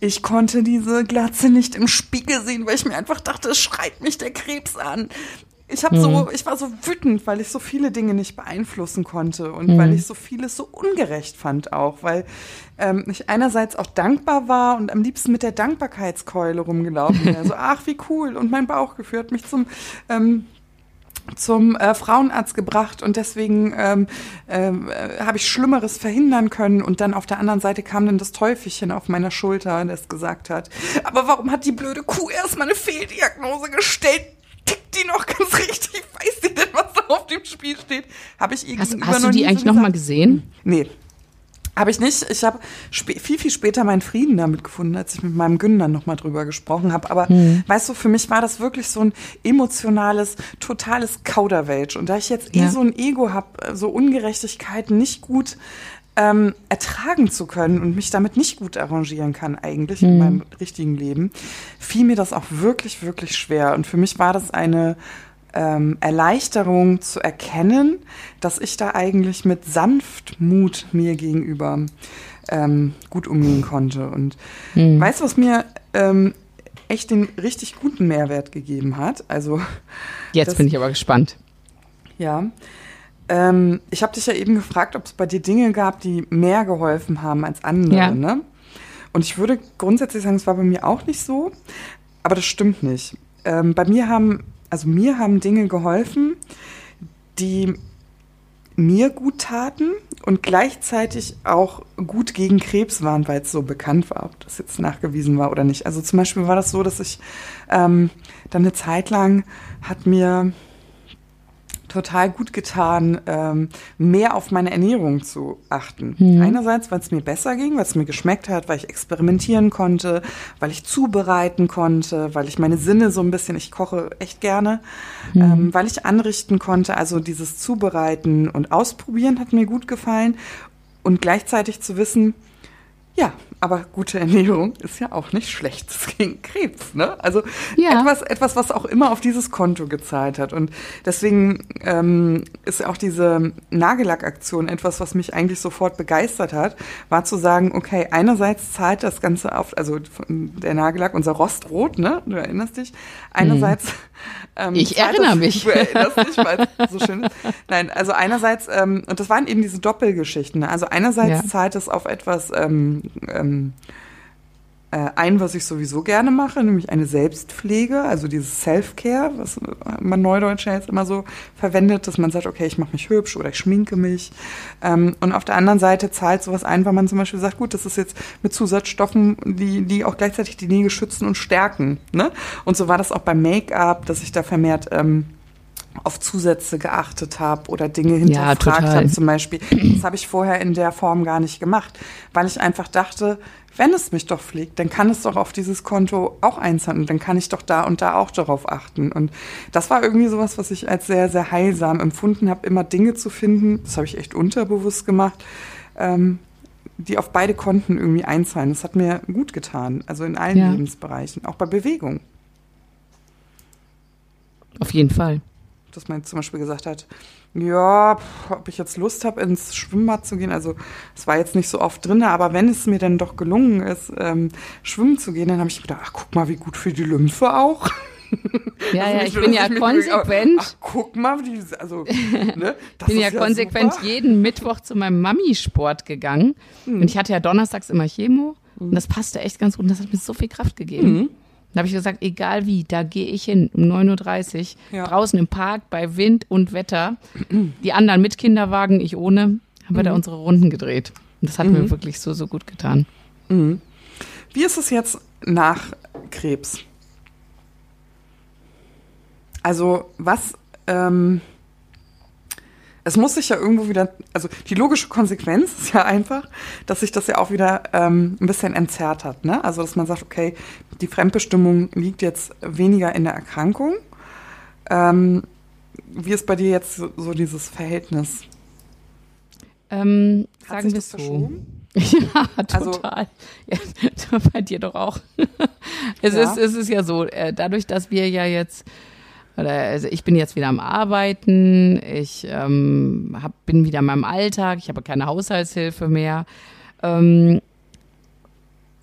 Ich konnte diese Glatze nicht im Spiegel sehen, weil ich mir einfach dachte, es schreit mich der Krebs an. Ich habe mhm. so, ich war so wütend, weil ich so viele Dinge nicht beeinflussen konnte und mhm. weil ich so vieles so ungerecht fand auch, weil ähm, ich einerseits auch dankbar war und am liebsten mit der Dankbarkeitskeule rumgelaufen bin. Also ach wie cool und mein Bauchgefühl hat mich zum ähm, zum äh, Frauenarzt gebracht und deswegen ähm, äh, habe ich Schlimmeres verhindern können. Und dann auf der anderen Seite kam dann das Teufelchen auf meiner Schulter, das gesagt hat, aber warum hat die blöde Kuh erstmal eine Fehldiagnose gestellt? Die noch ganz richtig? Weiß die denn, was da auf dem Spiel steht? Habe ich ihr Hast, hast du die eigentlich so noch mal gesehen? Nee. Habe ich nicht. Ich habe viel, viel später meinen Frieden damit gefunden, als ich mit meinem Günder noch mal drüber gesprochen habe. Aber hm. weißt du, für mich war das wirklich so ein emotionales, totales Kauderwelsch. Und da ich jetzt eh ja. so ein Ego habe, so Ungerechtigkeiten nicht gut ähm, ertragen zu können und mich damit nicht gut arrangieren kann eigentlich mhm. in meinem richtigen Leben, fiel mir das auch wirklich, wirklich schwer. Und für mich war das eine ähm, Erleichterung zu erkennen, dass ich da eigentlich mit Sanftmut mir gegenüber ähm, gut umgehen konnte. Und mhm. weißt du, was mir ähm, echt den richtig guten Mehrwert gegeben hat? Also jetzt das, bin ich aber gespannt. Ja, ähm, ich habe dich ja eben gefragt, ob es bei dir Dinge gab, die mehr geholfen haben als andere. Ja. Ne? Und ich würde grundsätzlich sagen, es war bei mir auch nicht so, aber das stimmt nicht. Ähm, bei mir haben, also mir haben Dinge geholfen, die mir gut taten und gleichzeitig auch gut gegen Krebs waren, weil es so bekannt war, ob das jetzt nachgewiesen war oder nicht. Also zum Beispiel war das so, dass ich ähm, dann eine Zeit lang hat mir total gut getan, ähm, mehr auf meine Ernährung zu achten. Mhm. Einerseits, weil es mir besser ging, weil es mir geschmeckt hat, weil ich experimentieren konnte, weil ich zubereiten konnte, weil ich meine Sinne so ein bisschen, ich koche echt gerne, mhm. ähm, weil ich anrichten konnte. Also dieses Zubereiten und Ausprobieren hat mir gut gefallen. Und gleichzeitig zu wissen, ja, aber gute Ernährung ist ja auch nicht schlecht gegen Krebs. Ne? Also ja. etwas, etwas, was auch immer auf dieses Konto gezahlt hat. Und deswegen ähm, ist auch diese Nagellackaktion etwas, was mich eigentlich sofort begeistert hat, war zu sagen, okay, einerseits zahlt das Ganze auf, also der Nagellack, unser Rostrot, ne? Du erinnerst dich. Einerseits. Mhm. Ähm, ich erinnere das, mich. Du erinnerst dich, weil es so schön ist. Nein, also einerseits, ähm, und das waren eben diese Doppelgeschichten. Ne? Also einerseits ja. zahlt es auf etwas ähm, ähm, äh, ein, was ich sowieso gerne mache, nämlich eine Selbstpflege, also dieses Self-Care, was man Neudeutsch jetzt immer so verwendet, dass man sagt, okay, ich mache mich hübsch oder ich schminke mich. Ähm, und auf der anderen Seite zahlt sowas ein, weil man zum Beispiel sagt, gut, das ist jetzt mit Zusatzstoffen, die, die auch gleichzeitig die Nägel schützen und stärken. Ne? Und so war das auch beim Make-up, dass ich da vermehrt ähm, auf Zusätze geachtet habe oder Dinge hinterfragt ja, habe zum Beispiel. Das habe ich vorher in der Form gar nicht gemacht, weil ich einfach dachte, wenn es mich doch pflegt, dann kann es doch auf dieses Konto auch einzahlen und dann kann ich doch da und da auch darauf achten. Und das war irgendwie sowas, was ich als sehr, sehr heilsam empfunden habe, immer Dinge zu finden, das habe ich echt unterbewusst gemacht, ähm, die auf beide Konten irgendwie einzahlen. Das hat mir gut getan, also in allen ja. Lebensbereichen, auch bei Bewegung. Auf jeden Fall dass man zum Beispiel gesagt hat, ja, ob ich jetzt Lust habe, ins Schwimmbad zu gehen. Also es war jetzt nicht so oft drin, aber wenn es mir dann doch gelungen ist, ähm, schwimmen zu gehen, dann habe ich gedacht, ach, guck mal, wie gut für die Lymphe auch. Ja, also ja, ich bin ja konsequent. Ach, guck mal, die, also, ne, Ich bin ja, ja konsequent super. jeden Mittwoch zu meinem Mami-Sport gegangen. Hm. Und ich hatte ja donnerstags immer Chemo. Hm. Und das passte echt ganz gut. Und das hat mir so viel Kraft gegeben. Hm. Da habe ich gesagt, egal wie, da gehe ich hin um 9.30 Uhr, ja. draußen im Park bei Wind und Wetter. Die anderen mit Kinderwagen, ich ohne, haben mhm. wir da mhm. unsere Runden gedreht. Und das hat mhm. mir wirklich so, so gut getan. Mhm. Wie ist es jetzt nach Krebs? Also was ähm, es muss sich ja irgendwo wieder, also die logische Konsequenz ist ja einfach, dass sich das ja auch wieder ähm, ein bisschen entzerrt hat. Ne? Also dass man sagt, okay, die Fremdbestimmung liegt jetzt weniger in der Erkrankung. Ähm, wie ist bei dir jetzt so, dieses Verhältnis? Ähm, sagen wir es so. Ja, total. Also, ja, bei dir doch auch. es, ja. ist, es ist ja so, äh, dadurch, dass wir ja jetzt oder also ich bin jetzt wieder am Arbeiten, ich ähm, hab, bin wieder in meinem Alltag, ich habe keine Haushaltshilfe mehr. Ähm,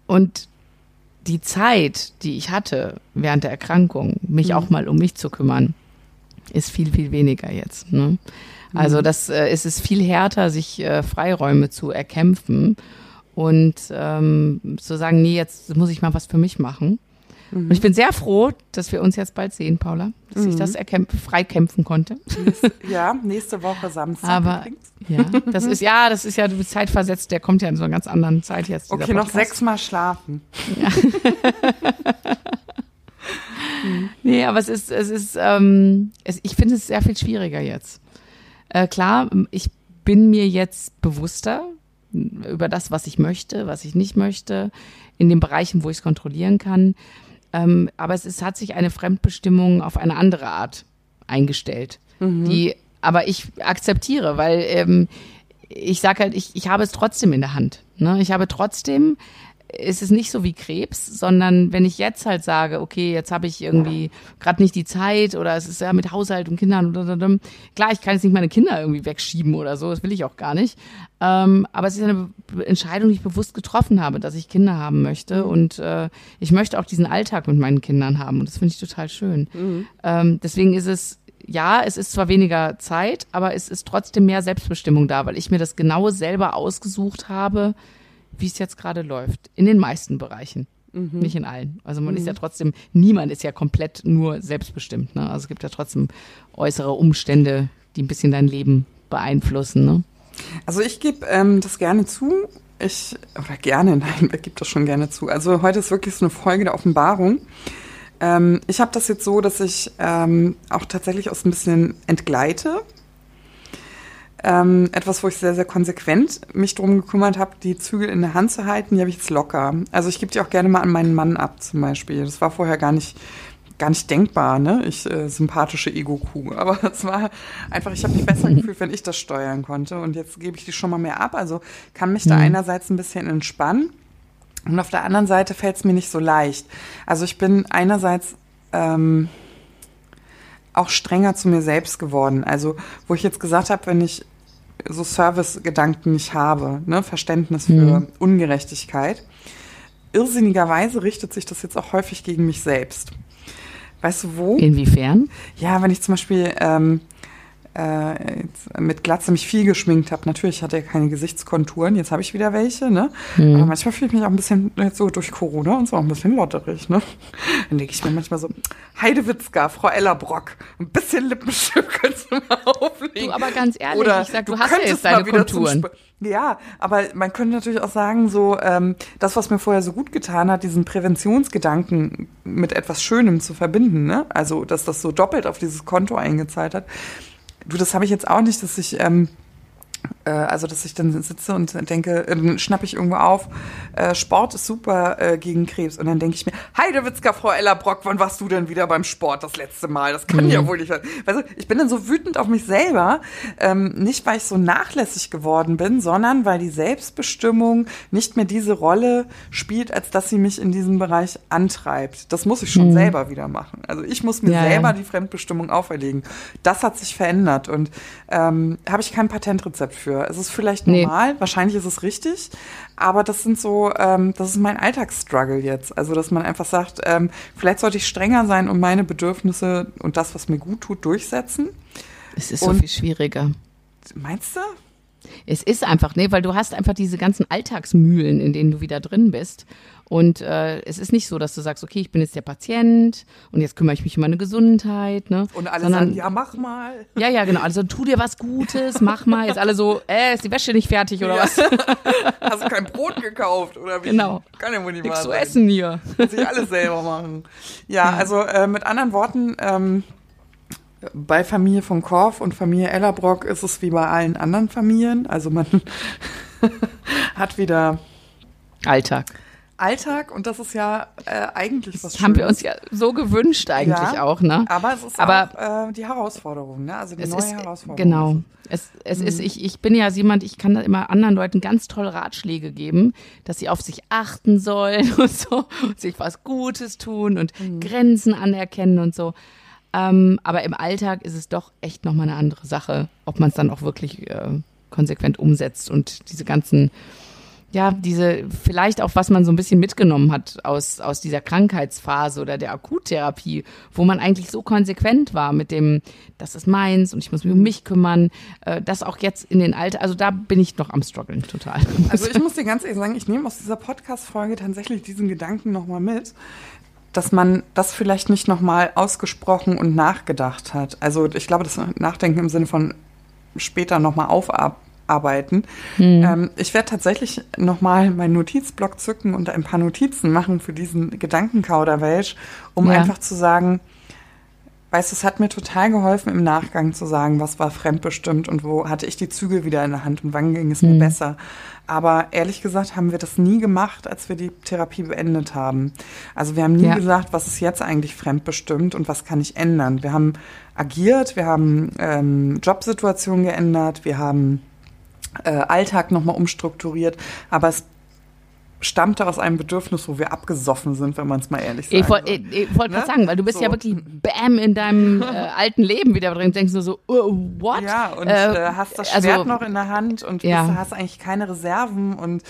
und die Zeit, die ich hatte während der Erkrankung, mich mhm. auch mal um mich zu kümmern, ist viel, viel weniger jetzt. Ne? Also mhm. das, äh, es ist viel härter, sich äh, Freiräume zu erkämpfen und ähm, zu sagen, nee, jetzt muss ich mal was für mich machen. Mhm. Und ich bin sehr froh, dass wir uns jetzt bald sehen, Paula, dass mhm. ich das freikämpfen konnte. Ja, nächste Woche Samstag. Aber ja, das ist ja, das ist ja du bist zeitversetzt, der kommt ja in so einer ganz anderen Zeit jetzt. Okay, noch sechsmal schlafen. Ja. Nee, aber es ist, es ist, ähm, es, ich finde es sehr viel schwieriger jetzt. Äh, klar, ich bin mir jetzt bewusster über das, was ich möchte, was ich nicht möchte, in den Bereichen, wo ich es kontrollieren kann. Ähm, aber es ist, hat sich eine Fremdbestimmung auf eine andere Art eingestellt, mhm. die aber ich akzeptiere, weil ähm, ich sage halt, ich, ich habe es trotzdem in der Hand. Ne? Ich habe trotzdem ist es nicht so wie Krebs, sondern wenn ich jetzt halt sage, okay, jetzt habe ich irgendwie gerade nicht die Zeit oder es ist ja mit Haushalt und Kindern, klar, ich kann jetzt nicht meine Kinder irgendwie wegschieben oder so, das will ich auch gar nicht. Ähm, aber es ist eine Entscheidung, die ich bewusst getroffen habe, dass ich Kinder haben möchte und äh, ich möchte auch diesen Alltag mit meinen Kindern haben und das finde ich total schön. Mhm. Ähm, deswegen ist es ja, es ist zwar weniger Zeit, aber es ist trotzdem mehr Selbstbestimmung da, weil ich mir das genau selber ausgesucht habe, wie es jetzt gerade läuft. In den meisten Bereichen. Mhm. Nicht in allen. Also man mhm. ist ja trotzdem, niemand ist ja komplett nur selbstbestimmt. Ne? Also es gibt ja trotzdem äußere Umstände, die ein bisschen dein Leben beeinflussen. Ne? Also ich gebe ähm, das gerne zu. Ich, oder gerne, nein, wer gibt das schon gerne zu? Also heute ist wirklich so eine Folge der Offenbarung. Ähm, ich habe das jetzt so, dass ich ähm, auch tatsächlich aus ein bisschen entgleite ähm, etwas, wo ich sehr, sehr konsequent mich drum gekümmert habe, die Zügel in der Hand zu halten, die habe ich jetzt locker. Also ich gebe die auch gerne mal an meinen Mann ab, zum Beispiel. Das war vorher gar nicht, gar nicht denkbar, ne? Ich äh, sympathische Ego-Kuh. Aber es war einfach, ich habe mich besser gefühlt, wenn ich das steuern konnte. Und jetzt gebe ich die schon mal mehr ab. Also kann mich da mhm. einerseits ein bisschen entspannen. Und auf der anderen Seite fällt es mir nicht so leicht. Also ich bin einerseits ähm, auch strenger zu mir selbst geworden. Also wo ich jetzt gesagt habe, wenn ich so Service-Gedanken nicht habe, ne? Verständnis für mhm. Ungerechtigkeit. Irrsinnigerweise richtet sich das jetzt auch häufig gegen mich selbst. Weißt du wo? Inwiefern? Ja, wenn ich zum Beispiel ähm, äh, mit Glatze mich viel geschminkt habe. Natürlich hatte er keine Gesichtskonturen, jetzt habe ich wieder welche, ne? Mhm. Aber manchmal fühle ich mich auch ein bisschen jetzt so durch Corona und so auch ein bisschen lotterig, ne? Dann denke ich mir manchmal so, Heidewitzka, Frau Ellerbrock, ein bisschen Lippenstift könntest du mal auflegen. Du, aber ganz ehrlich, Oder ich sag, du, du hast ja jetzt deine Konturen. Ja, aber man könnte natürlich auch sagen, so ähm, das, was mir vorher so gut getan hat, diesen Präventionsgedanken mit etwas Schönem zu verbinden, ne? Also, dass das so doppelt auf dieses Konto eingezahlt hat Du, das habe ich jetzt auch nicht, dass ich ähm, äh, also dass ich dann sitze und denke, äh, dann schnappe ich irgendwo auf, äh, Sport ist super äh, gegen Krebs. Und dann denke ich mir, Heidewitzka, Frau Ella Brock, wann warst du denn wieder beim Sport das letzte Mal? Das kann mhm. ja wohl nicht sein. Weißt du, ich bin dann so wütend auf mich selber, ähm, nicht weil ich so nachlässig geworden bin, sondern weil die Selbstbestimmung nicht mehr diese Rolle spielt, als dass sie mich in diesem Bereich antreibt. Das muss ich schon mhm. selber wieder machen. Also ich muss mir ja, selber ja. die Fremdbestimmung auferlegen. Das hat sich verändert und ähm, habe ich kein Patentrezept für. Es ist vielleicht normal, nee. wahrscheinlich ist es richtig, aber das sind so, ähm, das ist mein Alltagsstruggle jetzt. Also, dass man einfach sagt, ähm, vielleicht sollte ich strenger sein und meine Bedürfnisse und das, was mir gut tut, durchsetzen. Es ist und, so viel schwieriger. Meinst du? Es ist einfach, ne, weil du hast einfach diese ganzen Alltagsmühlen, in denen du wieder drin bist. Und äh, es ist nicht so, dass du sagst, okay, ich bin jetzt der Patient und jetzt kümmere ich mich um meine Gesundheit. Ne? Und alle Sondern, sagen, ja, mach mal. Ja, ja, genau. Also tu dir was Gutes, mach mal. Jetzt alle so, äh, ist die Wäsche nicht fertig oder ja. was? Hast du kein Brot gekauft oder wie? Genau. Kann ja wohl nicht Nichts zu essen hier. Muss ich alles selber machen. Ja, ja. also äh, mit anderen Worten, ähm, bei Familie von Korf und Familie Ellerbrock ist es wie bei allen anderen Familien. Also man hat wieder Alltag. Alltag und das ist ja äh, eigentlich was das Haben wir uns ja so gewünscht eigentlich ja, auch, ne? Aber es ist aber, auch äh, die Herausforderung, ne? Also die neue ist, Herausforderung. Genau. Es, es mhm. ist, ich, ich bin ja jemand, ich kann da immer anderen Leuten ganz tolle Ratschläge geben, dass sie auf sich achten sollen und so, und sich was Gutes tun und mhm. Grenzen anerkennen und so. Ähm, aber im Alltag ist es doch echt nochmal eine andere Sache, ob man es dann auch wirklich äh, konsequent umsetzt und diese ganzen ja, diese, vielleicht auch, was man so ein bisschen mitgenommen hat aus, aus dieser Krankheitsphase oder der Akuttherapie, wo man eigentlich so konsequent war mit dem, das ist meins und ich muss mich um mich kümmern, äh, das auch jetzt in den Alter, also da bin ich noch am struggeln, total. Also ich muss dir ganz ehrlich sagen, ich nehme aus dieser Podcast-Folge tatsächlich diesen Gedanken nochmal mit, dass man das vielleicht nicht nochmal ausgesprochen und nachgedacht hat. Also ich glaube, das Nachdenken im Sinne von später nochmal aufarbeiten arbeiten. Hm. Ähm, ich werde tatsächlich nochmal meinen Notizblock zücken und ein paar Notizen machen für diesen Gedankenkauderwelsch, um ja. einfach zu sagen, weißt du, es hat mir total geholfen, im Nachgang zu sagen, was war fremdbestimmt und wo hatte ich die Zügel wieder in der Hand und wann ging es mir mhm. besser. Aber ehrlich gesagt haben wir das nie gemacht, als wir die Therapie beendet haben. Also wir haben nie ja. gesagt, was ist jetzt eigentlich fremdbestimmt und was kann ich ändern. Wir haben agiert, wir haben ähm, Jobsituationen geändert, wir haben äh, Alltag nochmal umstrukturiert, aber es stammte aus einem Bedürfnis, wo wir abgesoffen sind, wenn man es mal ehrlich sagt. Ich wollte wollt ne? sagen, weil du bist so. ja wirklich bam in deinem äh, alten Leben wieder drin, denkst du so, uh, what? Ja, und äh, äh hast das Schwert also, noch in der Hand und ja. bist, hast eigentlich keine Reserven und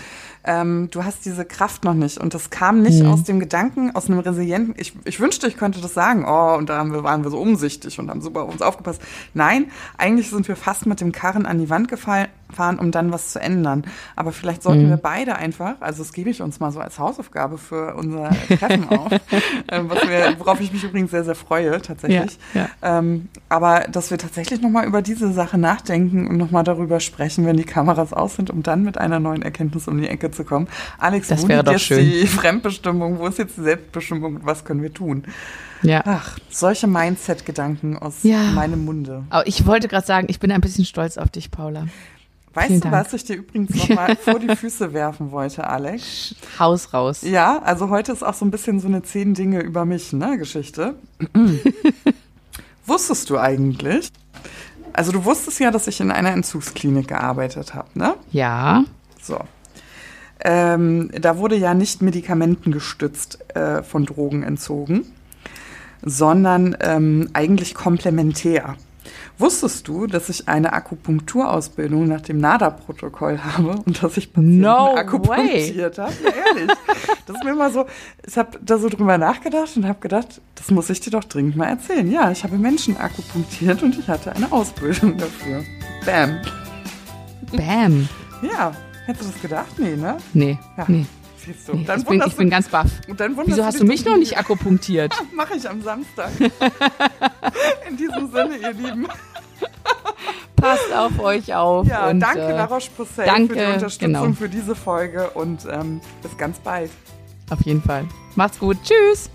ähm, du hast diese Kraft noch nicht. Und das kam nicht mhm. aus dem Gedanken, aus einem resilienten, ich, ich wünschte, ich könnte das sagen, oh, und da haben wir, waren wir so umsichtig und haben super auf uns aufgepasst. Nein, eigentlich sind wir fast mit dem Karren an die Wand gefallen, fahren, um dann was zu ändern. Aber vielleicht sollten mhm. wir beide einfach, also das gebe ich uns mal so als Hausaufgabe für unser Treffen auf, äh, was wir, worauf ich mich übrigens sehr, sehr freue, tatsächlich. Ja, ja. Ähm, aber dass wir tatsächlich nochmal über diese Sache nachdenken und nochmal darüber sprechen, wenn die Kameras aus sind, um dann mit einer neuen Erkenntnis um die Ecke zu kommen. Alex, das wo wäre doch jetzt schön. die Fremdbestimmung, wo ist jetzt die Selbstbestimmung was können wir tun? Ja. Ach, solche Mindset-Gedanken aus ja. meinem Munde. Aber ich wollte gerade sagen, ich bin ein bisschen stolz auf dich, Paula. Weißt Vielen du, Dank. was ich dir übrigens nochmal vor die Füße werfen wollte, Alex? Haus raus. Ja, also heute ist auch so ein bisschen so eine zehn Dinge über mich, ne, Geschichte. Wusstest du eigentlich? Also du wusstest ja, dass ich in einer Entzugsklinik gearbeitet habe, ne? Ja. So. Ähm, da wurde ja nicht medikamentengestützt äh, von Drogen entzogen, sondern ähm, eigentlich komplementär. Wusstest du, dass ich eine Akupunkturausbildung nach dem NADA-Protokoll habe und dass ich Patienten no akupunktiert habe? Ja, ehrlich. Das ist mir immer so, ich habe da so drüber nachgedacht und habe gedacht, das muss ich dir doch dringend mal erzählen. Ja, ich habe Menschen akupunktiert und ich hatte eine Ausbildung dafür. Bam. Bam. Ja, hättest du das gedacht? Nee, ne? Nee. Ja. Nee. Siehst du. Dann ich, bin, ich bin ganz baff. Wieso hast du mich noch nicht akupunktiert? Mache ich am Samstag. In diesem Sinne, ihr Lieben. Passt auf euch auf. Ja, und, danke, äh, Laroche Possel, für die Unterstützung genau. für diese Folge und ähm, bis ganz bald. Auf jeden Fall. Macht's gut. Tschüss.